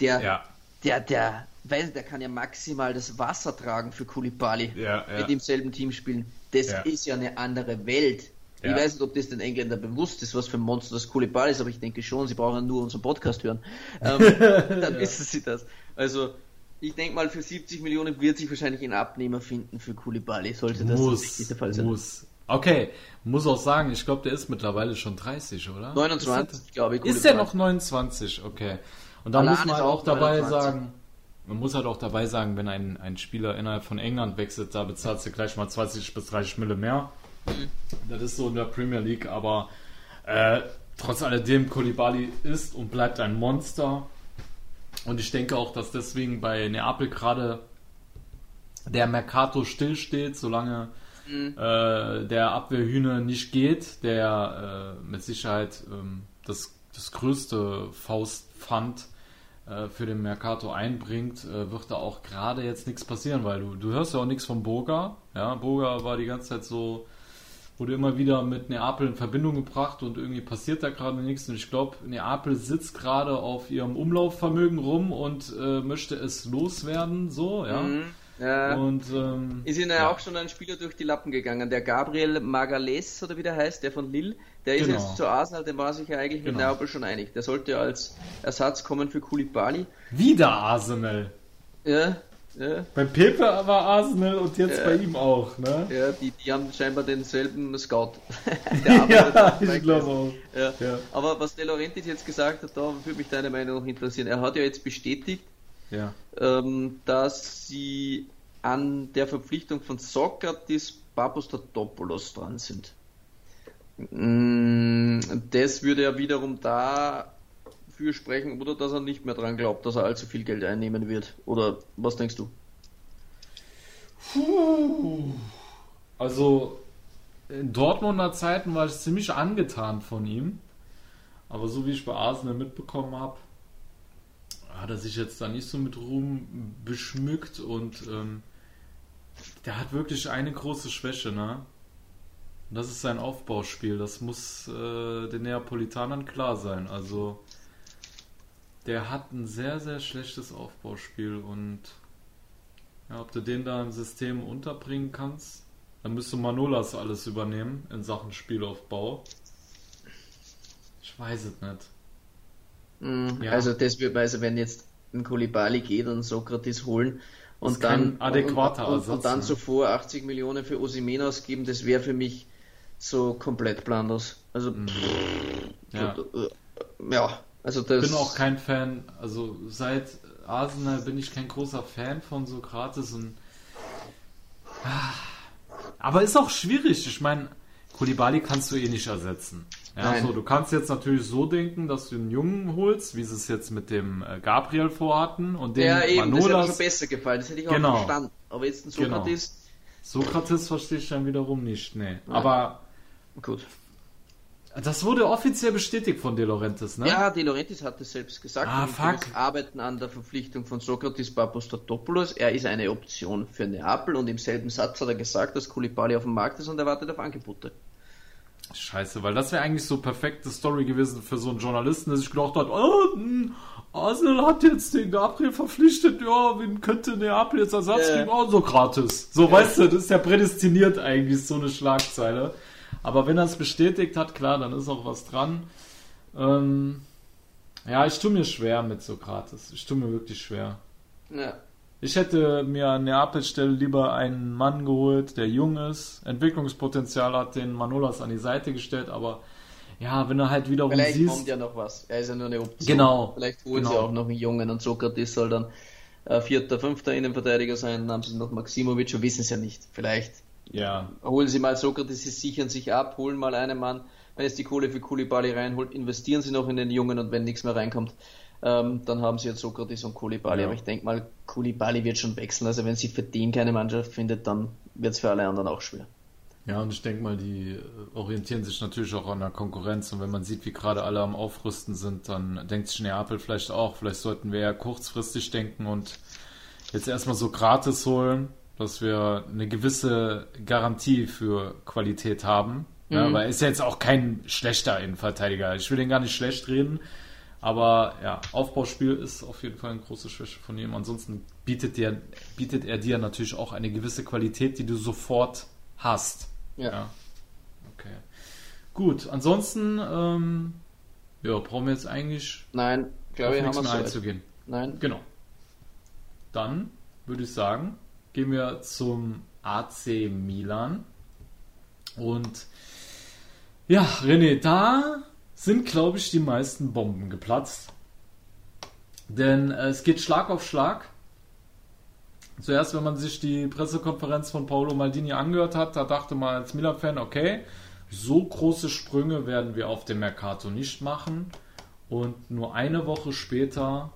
Der, ja. der, der, weiß der kann ja maximal das Wasser tragen für Kulibali ja, ja. mit demselben Team spielen. Das ist ja eine andere Welt. Ich weiß nicht, ob das den Engländern bewusst ist, was für ein Monster das Kulibali ist, aber ich denke schon, sie brauchen nur unseren Podcast hören. Ähm, dann wissen sie das. Also, ich denke mal, für 70 Millionen wird sich wahrscheinlich ein Abnehmer finden für Kulibali, sollte das muss, der Fall sein. Muss. Okay, muss auch sagen, ich glaube, der ist mittlerweile schon 30, oder? 29, glaube ich. Ist der noch 29? Okay. Und da muss man auch dabei 29. sagen, man muss halt auch dabei sagen, wenn ein, ein Spieler innerhalb von England wechselt, da bezahlst du gleich mal 20 bis 30 Mille mehr. Mhm. Das ist so in der Premier League, aber äh, trotz alledem, Kolibali ist und bleibt ein Monster. Und ich denke auch, dass deswegen bei Neapel gerade der Mercato stillsteht, solange mhm. äh, der Abwehrhühner nicht geht, der äh, mit Sicherheit ähm, das, das größte Faustpfand äh, für den Mercato einbringt, äh, wird da auch gerade jetzt nichts passieren, weil du, du hörst ja auch nichts von Boga. Ja, Boga war die ganze Zeit so, wurde immer wieder mit Neapel in Verbindung gebracht und irgendwie passiert da gerade nichts. Und ich glaube, Neapel sitzt gerade auf ihrem Umlaufvermögen rum und äh, möchte es loswerden, so, ja. Mhm. Ja. Und, ähm, ist ihnen ja auch schon ein Spieler durch die Lappen gegangen. Der Gabriel Magales, oder wie der heißt, der von Lille, der ist genau. jetzt zu Arsenal, den war sich ja eigentlich genau. mit Neapel schon einig. Der sollte als Ersatz kommen für Koulibaly. Wieder Arsenal. Ja, ja. Bei Pepe war Arsenal und jetzt ja. bei ihm auch, ne? Ja, die, die haben scheinbar denselben Scout. ja, ich glaube auch. Ja. ja. Aber was De Laurentiis jetzt gesagt hat, da würde mich deine Meinung noch interessieren. Er hat ja jetzt bestätigt, ja. ähm, dass sie an der Verpflichtung von Sokrates Papastatopoulos dran sind. Mm, das würde ja wiederum dafür sprechen, oder dass er nicht mehr dran glaubt, dass er allzu viel Geld einnehmen wird. Oder was denkst du? Puh. Also in Dortmunder Zeiten war ich ziemlich angetan von ihm. Aber so wie ich bei Arsenal mitbekommen habe, hat er sich jetzt da nicht so mit Ruhm beschmückt und ähm, der hat wirklich eine große Schwäche, ne? Das ist sein Aufbauspiel. Das muss äh, den Neapolitanern klar sein. Also der hat ein sehr, sehr schlechtes Aufbauspiel und ja, ob du den da im System unterbringen kannst, dann müsste Manolas alles übernehmen in Sachen Spielaufbau. Ich weiß es nicht. Mhm, ja. Also das wird, also wenn jetzt ein Kolibali geht und Sokrates holen und dann, adäquater und, und, und, dann zuvor 80 Millionen für Osimen ausgeben, das wäre für mich so komplett planlos. Also mhm. ja. ja, also das. Ich bin auch kein Fan, also seit Arsenal bin ich kein großer Fan von Sokrates und aber ist auch schwierig. Ich meine, Kulibali kannst du eh nicht ersetzen. Ja, so, du kannst jetzt natürlich so denken, dass du einen Jungen holst, wie sie es jetzt mit dem äh, Gabriel vorhatten und den Ja, eben, Manolas. das hätte mir schon besser gefallen, das hätte ich auch genau. verstanden. Aber jetzt ein Sokrates. Genau. Sokrates verstehe ich dann wiederum nicht, nee. Ja. Aber gut. Das wurde offiziell bestätigt von De Laurentiis, ne? Ja, De Laurentiis hat es selbst gesagt. Ah, fuck. arbeiten an der Verpflichtung von Sokrates Papastatopoulos. Er ist eine Option für Neapel und im selben Satz hat er gesagt, dass Koulibaly auf dem Markt ist und er wartet auf Angebote. Scheiße, weil das wäre eigentlich so perfekte Story gewesen für so einen Journalisten, der sich gedacht hat, oh, hm, Arsenal hat jetzt den Gabriel verpflichtet, ja, wen könnte Neapel jetzt Ersatz yeah. geben? Oh, so gratis. So, yeah. weißt du, das ist ja prädestiniert eigentlich, so eine Schlagzeile. Aber wenn er es bestätigt hat, klar, dann ist auch was dran. Ähm, ja, ich tue mir schwer mit Sokrates. Ich tue mir wirklich schwer. Ja. Ich hätte mir an Neapels Stelle lieber einen Mann geholt, der jung ist, Entwicklungspotenzial hat, den Manolas an die Seite gestellt, aber ja, wenn er halt wiederum Vielleicht siehst... kommt ja noch was. Er ist ja nur eine Option. Genau. Vielleicht holen genau. sie auch noch einen Jungen und Sokrates soll dann äh, vierter, fünfter Innenverteidiger sein, dann haben sie noch Maximovic und wissen es ja nicht. Vielleicht ja. holen sie mal Sokrates, sie sichern sich ab, holen mal einen Mann, wenn es die Kohle für Koulibaly reinholt, investieren sie noch in den Jungen und wenn nichts mehr reinkommt, ähm, dann haben sie jetzt Sokrates und Koulibaly. Ja. Aber ich denke mal, Koulibaly wird schon wechseln. Also wenn sie für den keine Mannschaft findet, dann wird es für alle anderen auch schwer. Ja, und ich denke mal, die äh, orientieren sich natürlich auch an der Konkurrenz. Und wenn man sieht, wie gerade alle am Aufrüsten sind, dann denkt sich Neapel vielleicht auch, vielleicht sollten wir ja kurzfristig denken und jetzt erstmal so gratis holen, dass wir eine gewisse Garantie für Qualität haben. Mhm. Ja, weil er ist ja jetzt auch kein schlechter Innenverteidiger. Ich will den gar nicht schlecht reden. Aber ja, Aufbauspiel ist auf jeden Fall eine große Schwäche von ihm. Ansonsten bietet, der, bietet er dir natürlich auch eine gewisse Qualität, die du sofort hast. Ja. ja. Okay. Gut, ansonsten ähm, ja, brauchen wir jetzt eigentlich Nein, glaube ich, haben mehr einzugehen. Nein. Genau. Dann würde ich sagen, gehen wir zum AC Milan. Und ja, René, da sind, glaube ich, die meisten Bomben geplatzt. Denn äh, es geht Schlag auf Schlag. Zuerst, wenn man sich die Pressekonferenz von Paolo Maldini angehört hat, da dachte man als Milan-Fan, okay, so große Sprünge werden wir auf dem Mercato nicht machen. Und nur eine Woche später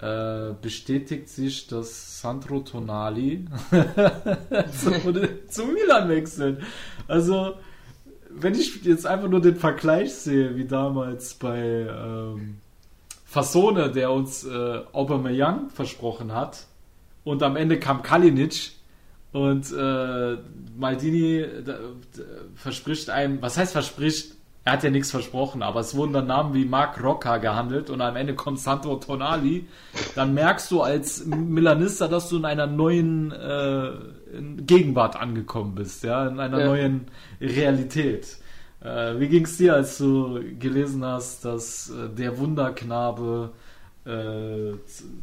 äh, bestätigt sich, dass Sandro Tonali zu, zu Milan wechselt. Also, wenn ich jetzt einfach nur den Vergleich sehe, wie damals bei ähm, Fasone, der uns äh, Aubameyang versprochen hat, und am Ende kam Kalinic und äh, Maldini da, verspricht einem, was heißt verspricht? Er hat ja nichts versprochen, aber es wurden dann Namen wie Mark Rocca gehandelt und am Ende kommt Sandro Tonali. Dann merkst du als Milanista, dass du in einer neuen äh, Gegenwart angekommen bist, ja, in einer ja. neuen Realität. Äh, wie ging es dir, als du gelesen hast, dass äh, der Wunderknabe äh,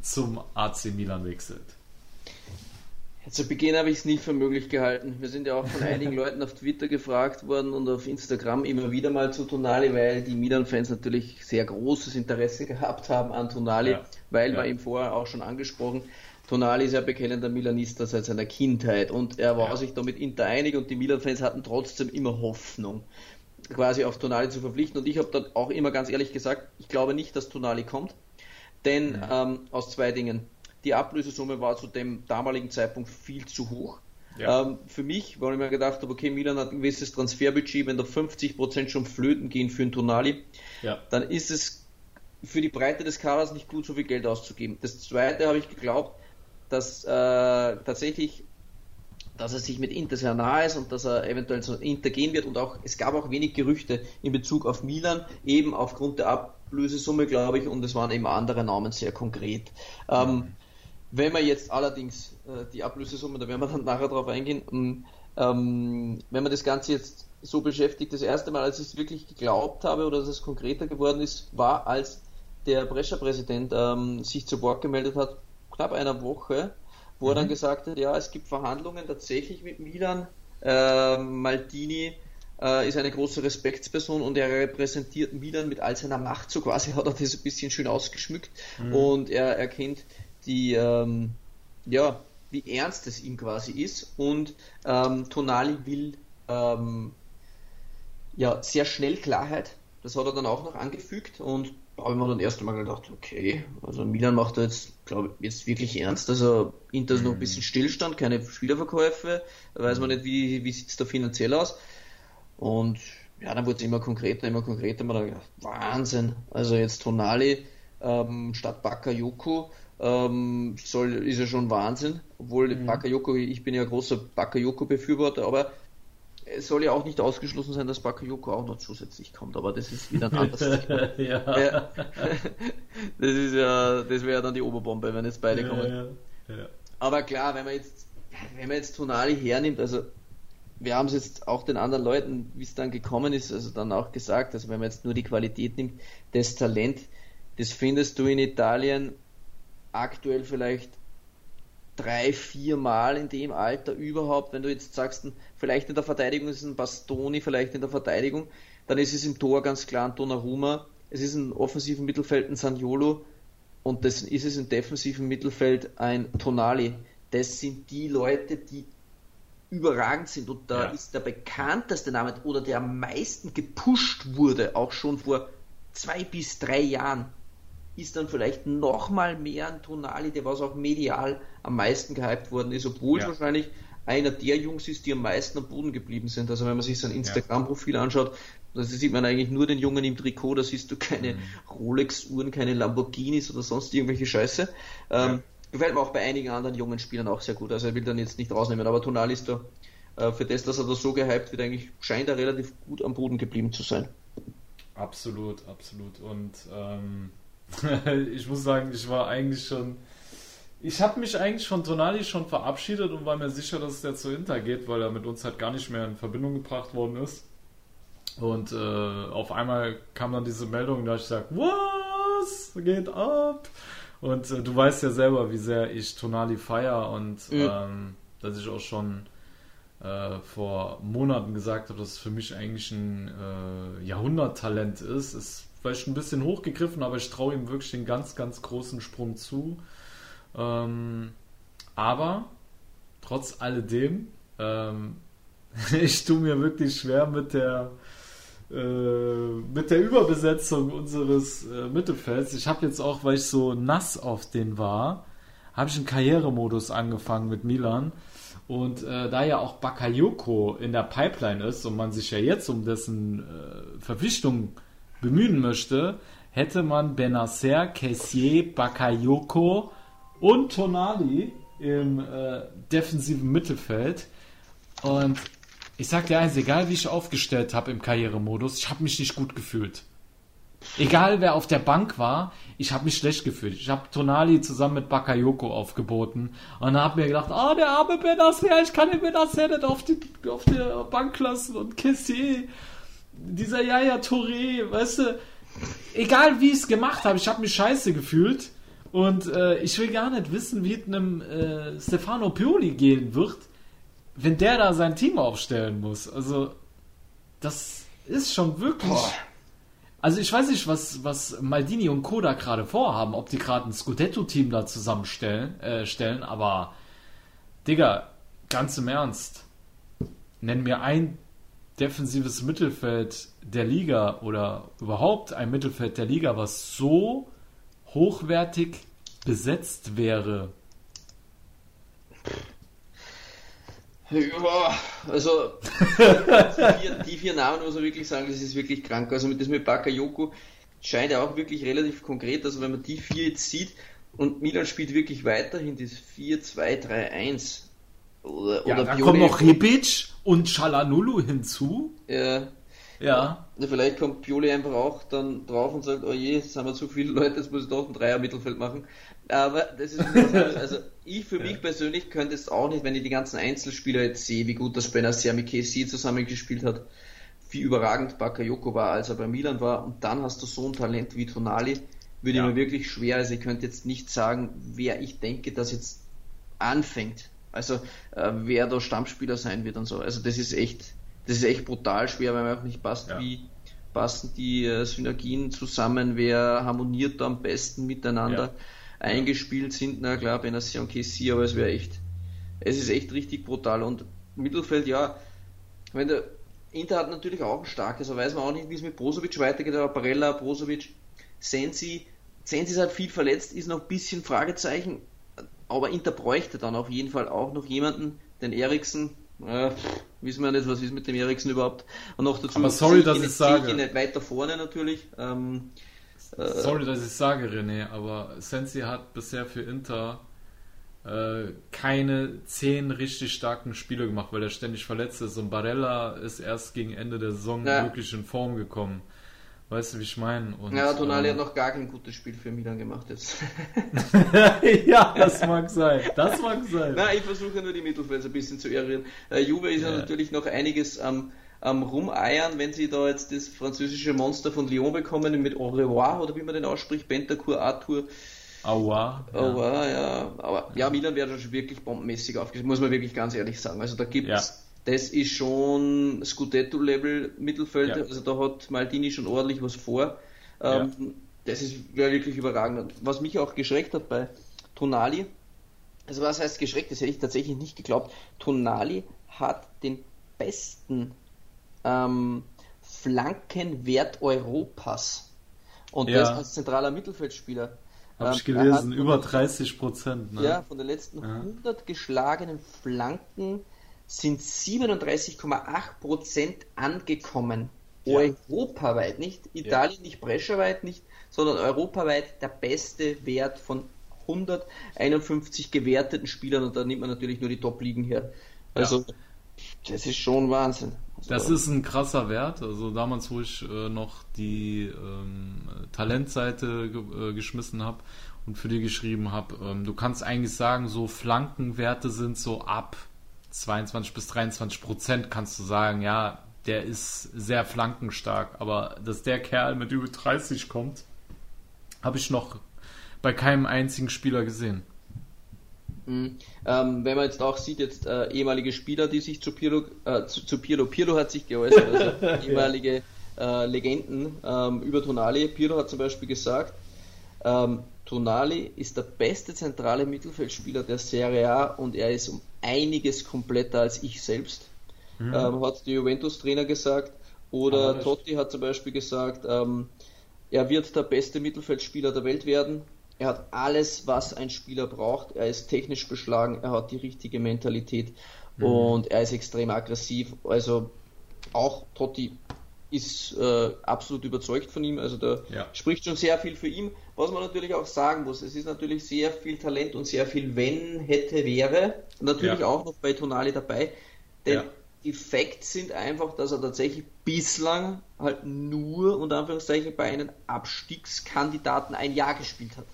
zum AC Milan wechselt? Zu Beginn habe ich es nicht für möglich gehalten. Wir sind ja auch von einigen Leuten auf Twitter gefragt worden und auf Instagram immer wieder mal zu Tonali, weil die Milan-Fans natürlich sehr großes Interesse gehabt haben an Tonali, ja. weil ja. wir ihm vorher auch schon angesprochen. Tonali ist ja bekennender Milanista seit seiner Kindheit und er war ja. sich damit Inter einig und die Milan-Fans hatten trotzdem immer Hoffnung, quasi auf Tonali zu verpflichten. Und ich habe dann auch immer ganz ehrlich gesagt, ich glaube nicht, dass Tonali kommt, denn ähm, aus zwei Dingen. Die Ablösesumme war zu dem damaligen Zeitpunkt viel zu hoch. Ja. Ähm, für mich, weil ich mir gedacht habe, okay, Milan hat ein gewisses Transferbudget, wenn da 50% schon flöten gehen für einen Tonali, ja. dann ist es für die Breite des Kaders nicht gut, so viel Geld auszugeben. Das zweite habe ich geglaubt, dass äh, tatsächlich, dass er sich mit Inter sehr nahe ist und dass er eventuell zu Inter gehen wird und auch, es gab auch wenig Gerüchte in Bezug auf Milan, eben aufgrund der Ablösesumme, glaube ich, und es waren eben andere Namen sehr konkret. Ähm, wenn man jetzt allerdings äh, die Ablösesumme, da werden wir dann nachher drauf eingehen, ähm, ähm, wenn man das Ganze jetzt so beschäftigt, das erste Mal, als ich es wirklich geglaubt habe oder dass es konkreter geworden ist, war, als der Brescia-Präsident ähm, sich zu Wort gemeldet hat, knapp einer Woche, wo mhm. er dann mhm. gesagt hat, ja, es gibt Verhandlungen tatsächlich mit Milan, äh, Maldini äh, ist eine große Respektsperson und er repräsentiert Milan mit all seiner Macht, so quasi hat er das ein bisschen schön ausgeschmückt mhm. und er erkennt die, ähm, ja, wie ernst es ihm quasi ist. Und ähm, Tonali will ähm, ja sehr schnell Klarheit. Das hat er dann auch noch angefügt und da habe ich mir dann erst einmal gedacht, okay, also Milan macht da jetzt, glaube ich, jetzt wirklich ernst. Also Inter ist noch ein bisschen mhm. Stillstand, keine Spielerverkäufe, weiß man nicht, wie, wie sieht es da finanziell aus. Und ja, dann wurde es immer konkreter, immer konkreter. Man hat gedacht, Wahnsinn. Also jetzt Tonali ähm, statt Bakayoko ähm, soll, ist ja schon Wahnsinn, obwohl mhm. Bakayoko, ich bin ja großer Bakayoko-Befürworter, aber es soll ja auch nicht ausgeschlossen sein, dass Bakayoko auch noch zusätzlich kommt, aber das ist wieder ein anderes Thema. ja. ja. Das ist ja, das wäre dann die Oberbombe, wenn jetzt beide ja, kommen. Ja, aber klar, wenn man jetzt, wenn man jetzt Tonali hernimmt, also wir haben es jetzt auch den anderen Leuten, wie es dann gekommen ist, also dann auch gesagt, also wenn man jetzt nur die Qualität nimmt, das Talent, das findest du in Italien aktuell vielleicht drei, vier Mal in dem Alter überhaupt, wenn du jetzt sagst, vielleicht in der Verteidigung ist es ein Bastoni, vielleicht in der Verteidigung, dann ist es im Tor ganz klar ein Donnarumma, es ist im offensiven Mittelfeld ein Saniolo und das ist es im defensiven Mittelfeld ein Tonali. Das sind die Leute, die überragend sind und da ja. ist der bekannteste Name oder der am meisten gepusht wurde, auch schon vor zwei bis drei Jahren, ist dann vielleicht nochmal mehr ein Tonali, der was auch medial am meisten gehypt worden ist, obwohl ja. es wahrscheinlich einer der Jungs ist, die am meisten am Boden geblieben sind. Also wenn man sich sein Instagram-Profil anschaut, da sieht man eigentlich nur den Jungen im Trikot, da siehst du keine mhm. Rolex-Uhren, keine Lamborghinis oder sonst irgendwelche Scheiße. Ähm, ja. Gefällt mir auch bei einigen anderen jungen Spielern auch sehr gut. Also er will dann jetzt nicht rausnehmen, aber Tonali ist da äh, für das, dass er da so gehypt wird, eigentlich scheint er relativ gut am Boden geblieben zu sein. Absolut, absolut. Und ähm, ich muss sagen, ich war eigentlich schon. Ich habe mich eigentlich von Tonali schon verabschiedet und war mir sicher, dass es der zu Inter geht, weil er mit uns halt gar nicht mehr in Verbindung gebracht worden ist. Und äh, auf einmal kam dann diese Meldung, da ich sage, was geht ab? Und äh, du weißt ja selber, wie sehr ich Tonali feier und mhm. ähm, dass ich auch schon äh, vor Monaten gesagt habe, dass es für mich eigentlich ein äh, Jahrhunderttalent ist. Es vielleicht ein bisschen hochgegriffen, aber ich traue ihm wirklich den ganz, ganz großen Sprung zu. Ähm, Aber trotz alledem, ähm, ich tue mir wirklich schwer mit der äh, mit der Überbesetzung unseres äh, Mittelfelds. Ich habe jetzt auch, weil ich so nass auf den war, habe ich einen Karrieremodus angefangen mit Milan. Und äh, da ja auch Bakayoko in der Pipeline ist und man sich ja jetzt um dessen äh, Verpflichtung bemühen möchte, hätte man Benacer, Kessier, Bakayoko und Tonali im äh, defensiven Mittelfeld. Und ich sag dir eins, egal wie ich aufgestellt habe im Karrieremodus, ich habe mich nicht gut gefühlt. Egal wer auf der Bank war, ich habe mich schlecht gefühlt. Ich habe Tonali zusammen mit Bakayoko aufgeboten und habe mir gedacht, ah, oh, der arme Benacer, ich kann den Benacer nicht auf die, auf die Bank lassen und Kessier, dieser Yaya Touré, weißt du, egal wie ich es gemacht habe, ich habe mich scheiße gefühlt und äh, ich will gar nicht wissen, wie es einem äh, Stefano Pioli gehen wird, wenn der da sein Team aufstellen muss. Also, das ist schon wirklich. Boah. Also ich weiß nicht, was, was Maldini und Koda gerade vorhaben, ob die gerade ein Scudetto-Team da zusammenstellen, äh, stellen, aber Digga, ganz im Ernst, nenn mir ein defensives Mittelfeld der Liga oder überhaupt ein Mittelfeld der Liga, was so hochwertig besetzt wäre. Ja, also die vier, die vier, Namen muss man wirklich sagen, das ist wirklich krank. Also mit das mit Bakayoko scheint ja auch wirklich relativ konkret, also wenn man die vier jetzt sieht und Milan spielt wirklich weiterhin das 4-2-3-1 oder, ja, oder da kommen noch Rebic und Chalanulu hinzu. Ja. Ja. ja. Vielleicht kommt Pioli einfach auch dann drauf und sagt, oh je, jetzt haben wir zu viele Leute, jetzt muss ich doch ein Dreier Mittelfeld machen. Aber das ist also ich für mich persönlich könnte es auch nicht, wenn ich die ganzen Einzelspieler jetzt sehe, wie gut das Benacer mit KC zusammengespielt hat, wie überragend Bakayoko war, als er bei Milan war, und dann hast du so ein Talent wie Tonali, würde ja. mir wirklich schwer, also ich könnte jetzt nicht sagen, wer ich denke, dass jetzt anfängt. Also äh, wer da Stammspieler sein wird und so. Also das ist echt, das ist echt brutal schwer, weil man auch nicht passt, ja. wie passen die äh, Synergien zusammen, wer harmoniert da am besten miteinander. Ja eingespielt sind. Na klar, Benassi und KC, aber es wäre echt, es ist echt richtig brutal. Und Mittelfeld, ja, wenn der Inter hat natürlich auch ein starkes, aber weiß man auch nicht, wie es mit Brozovic weitergeht, aber Barella, Brozovic, Sensi, Sensi ist halt viel verletzt, ist noch ein bisschen Fragezeichen, aber Inter bräuchte dann auf jeden Fall auch noch jemanden, den Eriksen, äh, wissen wir nicht, was ist mit dem Eriksen überhaupt. Und noch dazu, aber sorry, dass ich, ich sage. nicht weiter vorne natürlich. Ähm, äh, Sorry, dass ich sage, René, aber Sensi hat bisher für Inter äh, keine zehn richtig starken Spiele gemacht, weil er ständig verletzt ist. Und Barella ist erst gegen Ende der Saison ja. wirklich in Form gekommen. Weißt du, wie ich meine? Ja, Tonali ähm, hat noch gar kein gutes Spiel für Milan gemacht jetzt. ja, das mag sein. Das mag sein. Na, ich versuche nur die Mittelfelder ein bisschen zu eruieren. Äh, Juve ist ja. ja natürlich noch einiges am ähm, rumeiern, wenn sie da jetzt das französische Monster von Lyon bekommen mit Au revoir oder wie man den ausspricht, Bentacour, Arthur. Aua. Ja. Aua, ja. Aber ja, Milan wäre schon wirklich bombenmäßig aufgestellt, muss man wirklich ganz ehrlich sagen. Also da gibt es, ja. Das ist schon Scudetto-Level Mittelfeld, ja. also da hat Maldini schon ordentlich was vor. Ähm, das ist wirklich überragend. Was mich auch geschreckt hat bei Tonali, also was heißt geschreckt, das hätte ich tatsächlich nicht geglaubt. Tonali hat den besten ähm, Flankenwert Europas. Und ja. das als zentraler Mittelfeldspieler. Habe ich ähm, gelesen, über 30 Prozent. Ne? Ja, von den letzten ja. 100 geschlagenen Flanken sind 37,8 Prozent angekommen. Ja. Europaweit, nicht Italien, ja. nicht Brescheweit, nicht, sondern europaweit der beste Wert von 151 gewerteten Spielern und da nimmt man natürlich nur die Top-Ligen her. Also, das ist schon Wahnsinn. Das ist ein krasser Wert. Also damals, wo ich äh, noch die ähm, Talentseite ge äh, geschmissen habe und für die geschrieben habe, ähm, du kannst eigentlich sagen, so Flankenwerte sind so ab 22 bis 23 Prozent, kannst du sagen, ja, der ist sehr flankenstark. Aber dass der Kerl mit über 30 kommt, habe ich noch bei keinem einzigen Spieler gesehen. Mhm. Ähm, wenn man jetzt auch sieht, jetzt äh, ehemalige Spieler, die sich zu Pirlo, äh, zu, zu, Pirlo, Pirlo hat sich geäußert, also ehemalige äh, Legenden ähm, über Tonali. Pirlo hat zum Beispiel gesagt, Ähm, Tonali ist der beste zentrale Mittelfeldspieler der Serie A und er ist um einiges kompletter als ich selbst, mhm. ähm, hat der Juventus-Trainer gesagt. Oder Totti hat zum Beispiel gesagt, ähm, er wird der beste Mittelfeldspieler der Welt werden. Er hat alles, was ein Spieler braucht. Er ist technisch beschlagen, er hat die richtige Mentalität mhm. und er ist extrem aggressiv. Also auch Totti ist äh, absolut überzeugt von ihm. Also da ja. spricht schon sehr viel für ihn. Was man natürlich auch sagen muss, es ist natürlich sehr viel Talent und sehr viel wenn, hätte, wäre. Natürlich ja. auch noch bei Tonali dabei. Denn ja. die Facts sind einfach, dass er tatsächlich bislang halt nur unter Anführungszeichen bei einem Abstiegskandidaten ein Jahr gespielt hat.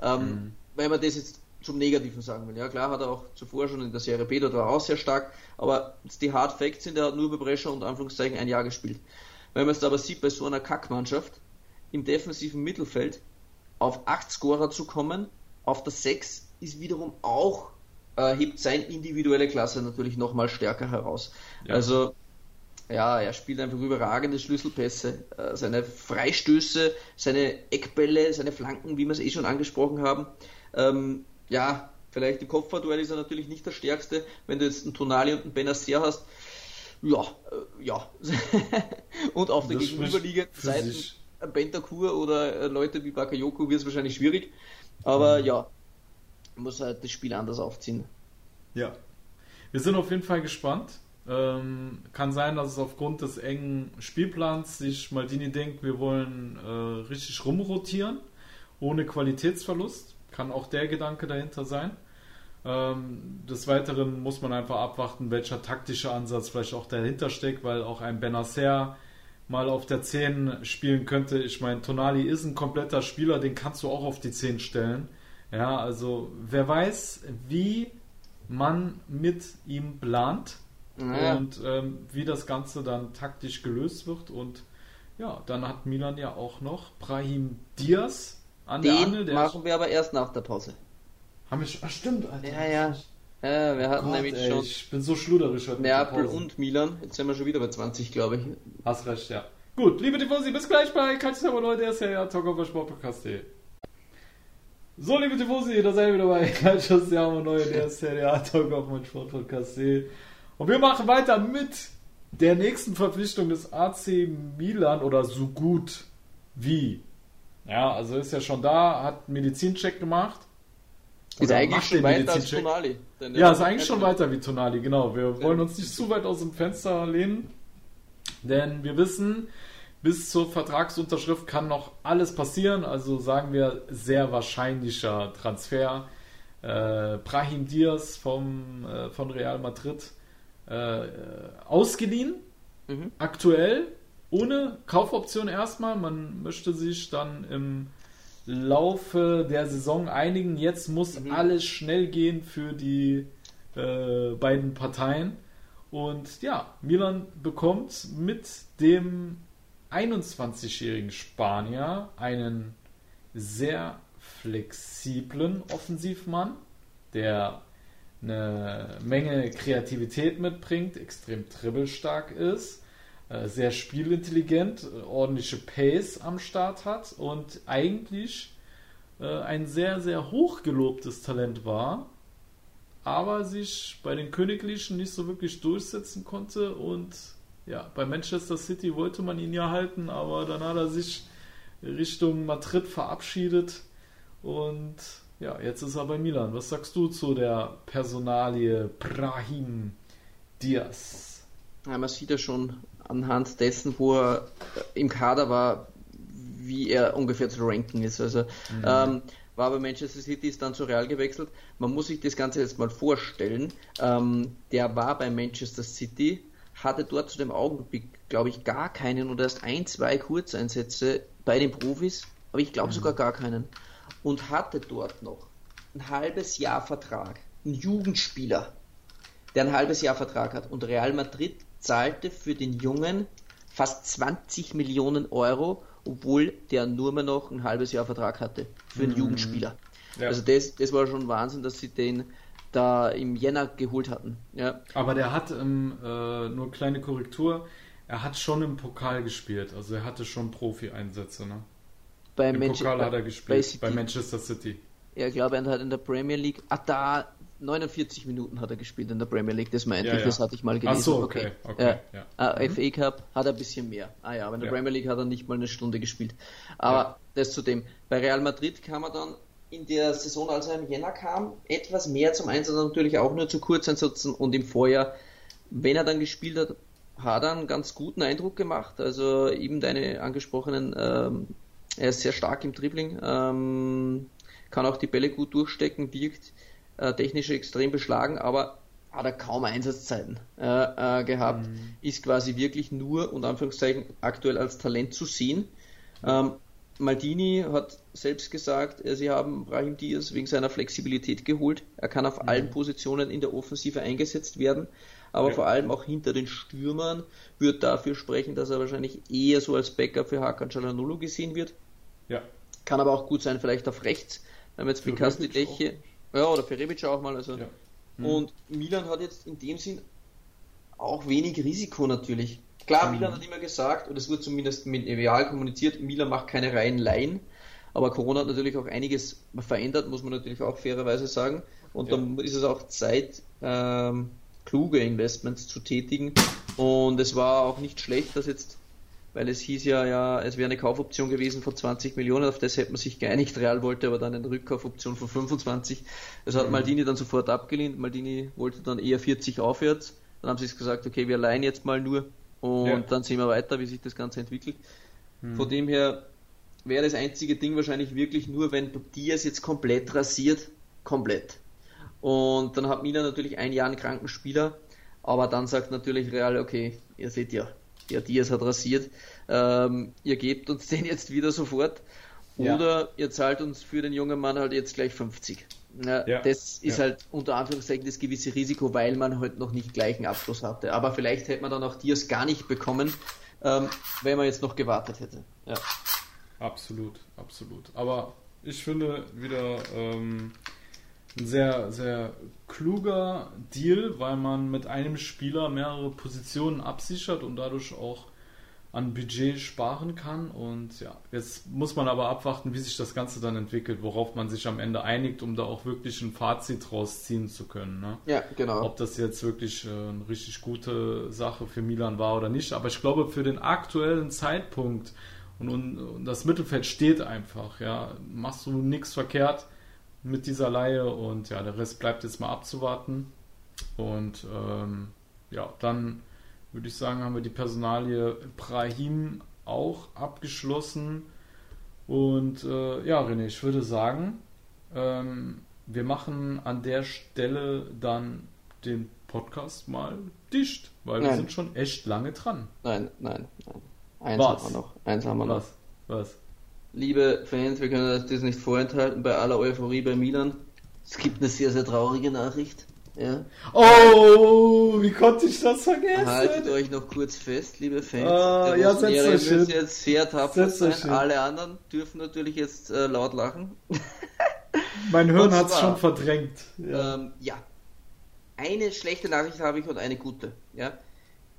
Ähm, mhm. Wenn man das jetzt zum Negativen sagen will. Ja, klar hat er auch zuvor schon in der Serie B, dort war er auch sehr stark, aber die Hard Facts sind, er hat nur bei Brescia unter Anführungszeichen ein Jahr gespielt. Wenn man es aber sieht, bei so einer Kackmannschaft im defensiven Mittelfeld auf 8 Scorer zu kommen, auf der 6 ist wiederum auch, äh, hebt sein individuelle Klasse natürlich nochmal stärker heraus. Ja. Also, ja, er spielt einfach überragende Schlüsselpässe, äh, seine Freistöße, seine Eckbälle, seine Flanken, wie wir es eh schon angesprochen haben. Ähm, ja, vielleicht im Kopfballduell ist er natürlich nicht der stärkste. Wenn du jetzt einen Tonali und einen Benacer hast, ja, äh, ja. und auf der gegenüberliegenden Seite Bentakur oder äh, Leute wie Bakayoko wird es wahrscheinlich schwierig. Aber mhm. ja, muss halt das Spiel anders aufziehen. Ja. Wir sind auf jeden Fall gespannt. Ähm, kann sein, dass es aufgrund des engen Spielplans sich Maldini denkt, wir wollen äh, richtig rumrotieren, ohne Qualitätsverlust. Kann auch der Gedanke dahinter sein. Ähm, des Weiteren muss man einfach abwarten, welcher taktische Ansatz vielleicht auch dahinter steckt, weil auch ein Benacer mal auf der 10 spielen könnte. Ich meine, Tonali ist ein kompletter Spieler, den kannst du auch auf die 10 stellen. Ja, also wer weiß, wie man mit ihm plant naja. und ähm, wie das Ganze dann taktisch gelöst wird. Und ja, dann hat Milan ja auch noch Brahim Diaz an den der Angel. Den machen wir aber erst nach der Pause. Haben wir schon, ach stimmt, Alter. Ja, ja. Ja, wir hatten Gott, nämlich ey, schon. Ich bin so schluderisch heute. Neapel und Milan. Jetzt sind wir schon wieder bei 20, glaube ich. Hast recht, ja. Gut, liebe Tifosi, bis gleich bei Calcio Leute, der Serie Talk auf Sportpodcast.de. So, liebe Tifosi, da seid ihr wieder bei Calcio Siamo Neu, der Serie A Talk mein Sportpodcast.de. Und wir machen weiter mit der nächsten Verpflichtung des AC Milan oder so gut wie. Ja, also ist ja schon da, hat einen Medizincheck gemacht ist eigentlich schon weiter als Tonali. Ja, ist eigentlich schon weiter wie Tonali, genau. Wir ja. wollen uns nicht zu weit aus dem Fenster lehnen, denn wir wissen, bis zur Vertragsunterschrift kann noch alles passieren. Also sagen wir sehr wahrscheinlicher Transfer. Äh, Brahim Diaz vom, äh, von Real Madrid äh, ausgeliehen, mhm. aktuell, ohne Kaufoption erstmal. Man möchte sich dann im Laufe der Saison einigen. Jetzt muss mhm. alles schnell gehen für die äh, beiden Parteien. Und ja, Milan bekommt mit dem 21-jährigen Spanier einen sehr flexiblen Offensivmann, der eine Menge Kreativität mitbringt, extrem dribbelstark ist sehr spielintelligent, äh, ordentliche Pace am Start hat und eigentlich äh, ein sehr, sehr hochgelobtes Talent war, aber sich bei den Königlichen nicht so wirklich durchsetzen konnte und ja, bei Manchester City wollte man ihn ja halten, aber dann hat er sich Richtung Madrid verabschiedet und ja, jetzt ist er bei Milan. Was sagst du zu der Personalie Brahim Diaz? Ja, man sieht ja schon anhand dessen, wo er im Kader war, wie er ungefähr zu ranken ist. Also mhm. ähm, war bei Manchester City, ist dann zu Real gewechselt. Man muss sich das Ganze jetzt mal vorstellen. Ähm, der war bei Manchester City, hatte dort zu dem Augenblick, glaube ich, gar keinen oder erst ein, zwei Kurzeinsätze bei den Profis, aber ich glaube mhm. sogar gar keinen. Und hatte dort noch ein halbes Jahr Vertrag. Ein Jugendspieler, der ein halbes Jahr Vertrag hat. Und Real Madrid zahlte für den Jungen fast 20 Millionen Euro, obwohl der nur mehr noch ein halbes Jahr Vertrag hatte für einen mhm. Jugendspieler. Ja. Also das, das war schon Wahnsinn, dass sie den da im Jänner geholt hatten. Ja. Aber der hat ähm, äh, nur kleine Korrektur, er hat schon im Pokal gespielt, also er hatte schon Profi-Einsätze, ne? bei, Im Manche Pokal hat er gespielt, bei, bei Manchester City. Ja, ich glaube, er hat in der Premier League. Ah, da 49 Minuten hat er gespielt in der Premier League, das meinte Ja, ich, ja. das hatte ich mal gelesen. Ach so, okay, okay, Ja. ja. Ah, FA Cup hat er ein bisschen mehr. Ah ja, aber in der. Premier League hat er nicht mal eine Stunde gespielt. Aber das zu dem. Bei Real Madrid kam er dann in der Saison, als er im Jänner kam, etwas mehr zum Einsatz, natürlich auch nur zu Kurzeinsätzen und im Vorjahr, wenn er dann gespielt hat, hat er einen ganz guten Eindruck gemacht. Also eben deine angesprochenen, ähm, er ist sehr stark im Dribbling, ähm, kann auch die Bälle gut durchstecken, wirkt äh, technisch extrem beschlagen, aber hat er kaum Einsatzzeiten äh, äh, gehabt, ist quasi wirklich nur, und Anführungszeichen, aktuell als Talent zu sehen. Ähm, Maldini hat selbst gesagt, äh, sie haben Brahim Diaz wegen seiner Flexibilität geholt. Er kann auf allen Positionen in der Offensive eingesetzt werden, aber Ja. vor allem auch hinter den Stürmern wird dafür sprechen, dass er wahrscheinlich eher so als Backup für Hakan Çalhanoğlu gesehen wird. Ja. Kann aber auch gut sein, vielleicht auf rechts. Wir haben jetzt Pikasti Rebic Leche. Ja, oder für Rebic auch mal. Also. Mhm. Und Milan hat jetzt in dem Sinn auch wenig Risiko natürlich. Klar, Mhm. Milan hat immer gesagt, und es wurde zumindest medial kommuniziert, Milan macht keine reinen Laien. Aber Corona hat natürlich auch einiges verändert, muss man natürlich auch fairerweise sagen. Und Ja. dann ist es auch Zeit, ähm, kluge Investments zu tätigen. Und es war auch nicht schlecht, dass jetzt, weil es hieß ja, ja, es wäre eine Kaufoption gewesen von 20 Millionen, auf das hätte man sich geeinigt. Real wollte aber dann eine Rückkaufoption von 25. Das hat Mhm. Maldini dann sofort abgelehnt. Maldini wollte dann eher 40 aufwärts. Dann haben sie gesagt, okay, wir leihen jetzt mal nur und Ja. dann sehen wir weiter, wie sich das Ganze entwickelt. Mhm. Von dem her wäre das einzige Ding wahrscheinlich wirklich nur, wenn Diaz jetzt komplett rasiert, komplett. Und dann hat Milan natürlich ein Jahr einen kranken Spieler, aber dann sagt natürlich Real, okay, ihr seht ja, der Diaz hat rasiert, ähm, ihr gebt uns den jetzt wieder sofort Ja. oder ihr zahlt uns für den jungen Mann halt jetzt gleich 50. Ja, Ja. Das ist Ja. halt unter Anführungszeichen das gewisse Risiko, weil man halt noch nicht gleichen Abschluss hatte. Aber vielleicht hätte man dann auch Diaz gar nicht bekommen, ähm, wenn man jetzt noch gewartet hätte. Ja. Absolut, absolut. Aber ich finde wieder ähm, ein sehr, sehr kluger Deal, weil man mit einem Spieler mehrere Positionen absichert und dadurch auch an Budget sparen kann. Und ja, jetzt muss man aber abwarten, wie sich das Ganze dann entwickelt, worauf man sich am Ende einigt, um da auch wirklich ein Fazit rausziehen zu können. Ne? Ja, genau. Ob das jetzt wirklich äh, eine richtig gute Sache für Milan war oder nicht. Aber ich glaube, für den aktuellen Zeitpunkt und, und, und das Mittelfeld steht einfach, ja, machst du nichts verkehrt mit dieser Laie und ja, der Rest bleibt jetzt mal abzuwarten. Und ähm, ja, dann würde ich sagen, haben wir die Personalie Brahim auch abgeschlossen. Und äh, ja, René, ich würde sagen, ähm, wir machen an der Stelle dann den Podcast mal dicht, weil wir Nein. sind schon echt lange dran. Nein, nein, nein. Eins Was? haben wir noch. Eins haben wir noch. Was? Was? Liebe Fans, wir können euch das nicht vorenthalten bei aller Euphorie bei Milan. Es gibt eine sehr, sehr traurige Nachricht. Ja. Oh, wie konnte ich das vergessen? Haltet euch noch kurz fest, liebe Fans. Ah, ja, müsst hin. jetzt sehr tapfer sein. hin. Alle anderen dürfen natürlich jetzt äh, laut lachen. Mein Hirn hat es schon verdrängt. Ja. Ähm, ja. Eine schlechte Nachricht habe ich und eine gute. Ja.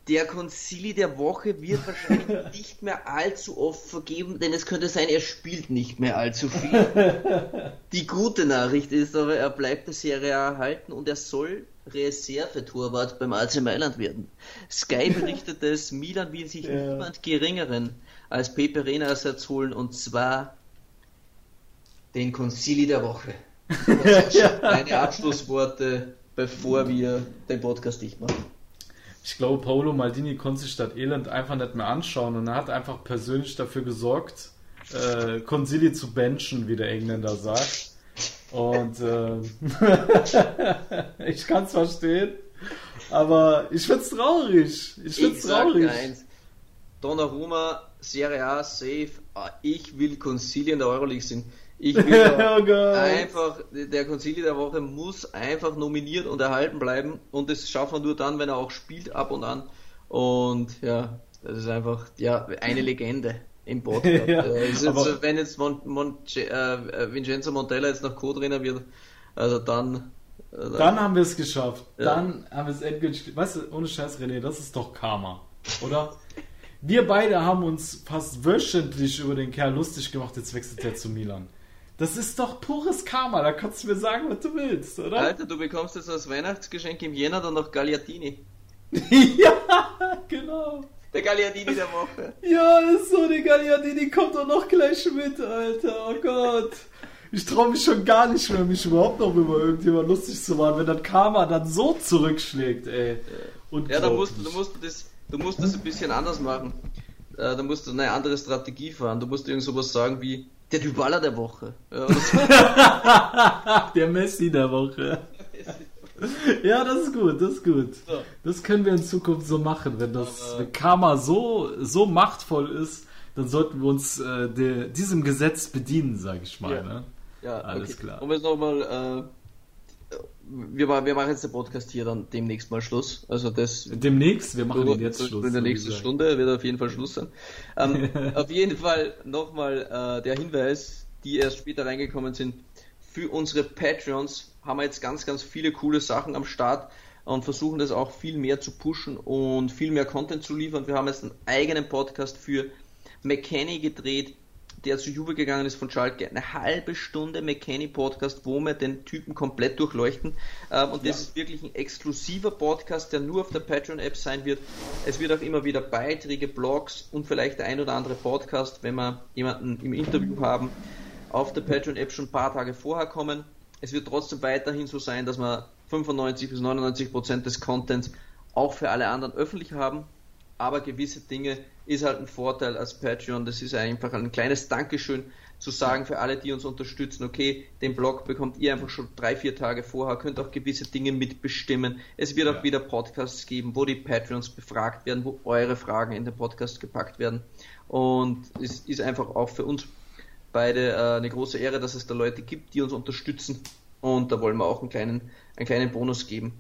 Der Concili der Woche wird wahrscheinlich nicht mehr allzu oft vergeben, denn es könnte sein, er spielt nicht mehr allzu viel. Die gute Nachricht ist aber, er bleibt der Serie A erhalten und er soll Reservetorwart beim AC Mailand werden. Sky berichtet es, Milan will sich Ja. niemand geringeren als Pepe Reina Ersatz holen und zwar den Concili der Woche. Deine Abschlussworte, bevor wir den Podcast dicht machen. Ich glaube, Paolo Maldini konnte sich das Elend einfach nicht mehr anschauen und er hat einfach persönlich dafür gesorgt, äh, Consili zu benchen, wie der Engländer sagt. Und äh, ich kann es verstehen, aber ich find's traurig. Ich find's Ich traurig. eins. Donnarumma, Serie A, safe. Ah, Ich will Concili in der Euroleague sehen. Ich will Oh einfach, der Concili der Woche muss einfach nominiert und erhalten bleiben und das schafft man nur dann, wenn er auch spielt ab und an. Und ja, das ist einfach, ja, eine Legende im Podcast. Ja, Äh, jetzt, wenn jetzt Mon, Mon, äh, Vincenzo Montella jetzt noch Co-Trainer wird, also dann. äh, Dann haben wir es geschafft. Ja. Dann haben wir es endgültig. Weißt du, ohne Scheiß, René, das ist doch Karma, oder? Wir beide haben uns fast wöchentlich über den Kerl lustig gemacht, jetzt wechselt er zu Milan. Das ist doch pures Karma, da kannst du mir sagen, was du willst, oder? Alter, du bekommst jetzt als Weihnachtsgeschenk im Jänner dann noch Gagliardini. ja, genau. Der Gagliardini der Woche. Ja, ist so, der Gagliardini kommt doch noch gleich mit, Alter. Oh Gott. Ich traue mich schon gar nicht mehr, mich überhaupt noch über irgendjemand lustig zu machen, wenn das Karma dann so zurückschlägt, ey. Ja, da musst du, du musst das, du musst das ein bisschen anders machen. Äh, da musst du eine andere Strategie fahren. Du musst irgend sowas sagen wie der Dybala der Woche. Ja, der Messi der Woche. ja, das ist gut, das ist gut. Das können wir in Zukunft so machen. Wenn das wenn Karma so, so machtvoll ist, dann sollten wir uns äh, de, diesem Gesetz bedienen, sage ich mal. Ja, ne? ja alles okay. klar. Um jetzt nochmal, äh, wir, wir machen jetzt den Podcast hier dann demnächst mal Schluss. Also das demnächst, wir machen den jetzt Schluss. In der nächsten Stunde wird auf jeden Fall Schluss sein. Ähm, auf jeden Fall nochmal äh, der Hinweis, die erst später reingekommen sind. Für unsere Patreons haben wir jetzt ganz, ganz viele coole Sachen am Start und versuchen das auch viel mehr zu pushen und viel mehr Content zu liefern. Wir haben jetzt einen eigenen Podcast für McKenny gedreht, der zu Juve gegangen ist von Schalke. Eine halbe Stunde McKenny-Podcast, wo wir den Typen komplett durchleuchten. Ähm, und das ja. ist wirklich ein exklusiver Podcast, der nur auf der Patreon-App sein wird. Es wird auch immer wieder Beiträge, Blogs und vielleicht der ein oder andere Podcast, wenn wir jemanden im Interview haben, auf der Patreon-App schon ein paar Tage vorher kommen. Es wird trotzdem weiterhin so sein, dass wir 95 bis 99 Prozent des Contents auch für alle anderen öffentlich haben. Aber gewisse Dinge ist halt ein Vorteil als Patreon. Das ist einfach ein kleines Dankeschön zu sagen für alle, die uns unterstützen. Okay, den Blog bekommt ihr einfach schon drei, vier Tage vorher, könnt auch gewisse Dinge mitbestimmen. Es wird auch ja. wieder Podcasts geben, wo die Patreons befragt werden, wo eure Fragen in den Podcast gepackt werden. Und es ist einfach auch für uns beide äh, eine große Ehre, dass es da Leute gibt, die uns unterstützen. Und da wollen wir auch einen kleinen, einen kleinen Bonus geben.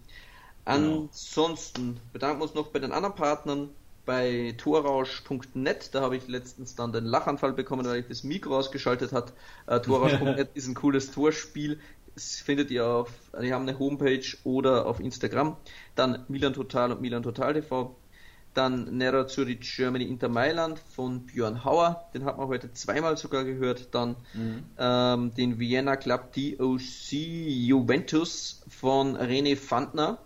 Genau. Ansonsten bedanken wir uns noch bei den anderen Partnern, bei torausch.net. Da habe ich letztens dann den Lachanfall bekommen, weil ich das Mikro ausgeschaltet hat. Äh, torausch.net ist ein cooles Torspiel. Das findet ihr auf, die haben eine Homepage oder auf Instagram. Dann Milan Total und Milan Total TV. Dann Nera Zurich Germany Inter Mailand von Björn Hauer, den hat man heute zweimal sogar gehört. Dann mhm. ähm, den Vienna Club DOC Juventus von René Fandner.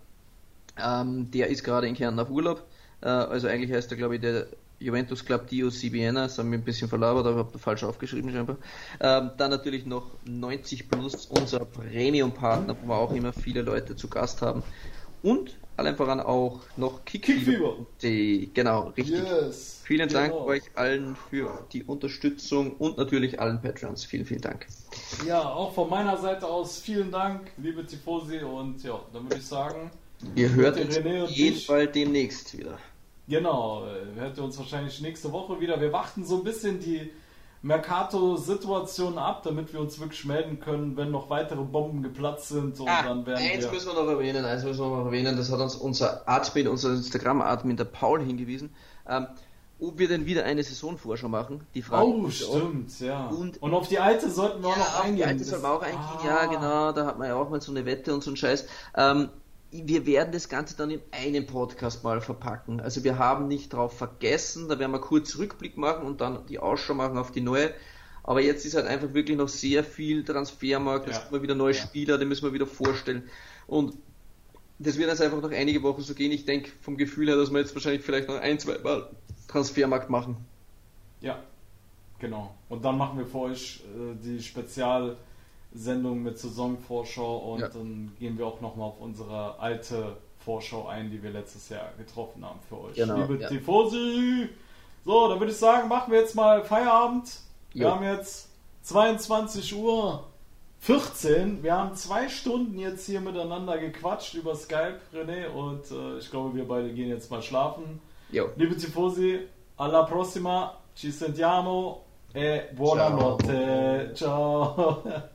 Ähm, der ist gerade in Kärnten auf Urlaub. Äh, also eigentlich heißt er, glaube ich, der Juventus Club DOC Vienna. Das haben wir ein bisschen verlabert, aber ich habe falsch aufgeschrieben scheinbar. Ähm, dann natürlich noch 90 Plus, unser Premium-Partner, wo wir auch immer viele Leute zu Gast haben. Und allen voran auch noch Kickfieber. Genau, richtig. Yes, vielen Dank genau. euch allen für die Unterstützung und natürlich allen Patrons. Vielen, vielen Dank. Ja, auch von meiner Seite aus vielen Dank, liebe Tifosi. Und ja, dann würde ich sagen, ihr hört uns auf jeden Fall demnächst wieder. Genau, hört ihr uns wahrscheinlich nächste Woche wieder. Wir warten so ein bisschen die Mercato-Situation ab, damit wir uns wirklich melden können, wenn noch weitere Bomben geplatzt sind. Und ah, dann werden eins wir müssen wir noch erwähnen, eins müssen wir noch erwähnen, das hat uns unser Admin, unser Instagram-Admin, der Paul, hingewiesen. Ähm, ob wir denn wieder eine Saisonvorschau machen. Die Frage oh, stimmt, auch. ja. Und, und, auf die alte sollten wir ja, auch noch eingehen. Auf die alte sollten wir auch eingehen, ah. ja, genau. Da hat man ja auch mal so eine Wette und so einen Scheiß. Ähm, wir werden das Ganze dann in einem Podcast mal verpacken. Also wir haben nicht drauf vergessen, da werden wir kurz Rückblick machen und dann die Ausschau machen auf die neue. Aber jetzt ist halt einfach wirklich noch sehr viel Transfermarkt, es ja. gibt wieder neue ja. Spieler, die müssen wir wieder vorstellen. Und das wird jetzt einfach noch einige Wochen so gehen. Ich denke vom Gefühl her, dass wir jetzt wahrscheinlich vielleicht noch ein, zwei Mal Transfermarkt machen. Ja, genau. Und dann machen wir für euch äh, die Spezial- Sendung mit Saisonvorschau und ja. dann gehen wir auch nochmal auf unsere alte Vorschau ein, die wir letztes Jahr getroffen haben für euch. Genau, Liebe ja. Tifosi! So, dann würde ich sagen, machen wir jetzt mal Feierabend. Wir jo. haben jetzt 22 Uhr 14. Wir haben zwei Stunden jetzt hier miteinander gequatscht über Skype, René, und äh, ich glaube, wir beide gehen jetzt mal schlafen. Jo. Liebe Tifosi, alla prossima, ci sentiamo e buonanotte. Ciao. Ciao.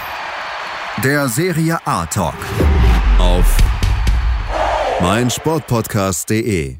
Der Serie A Talk. Auf meinsportpodcast.de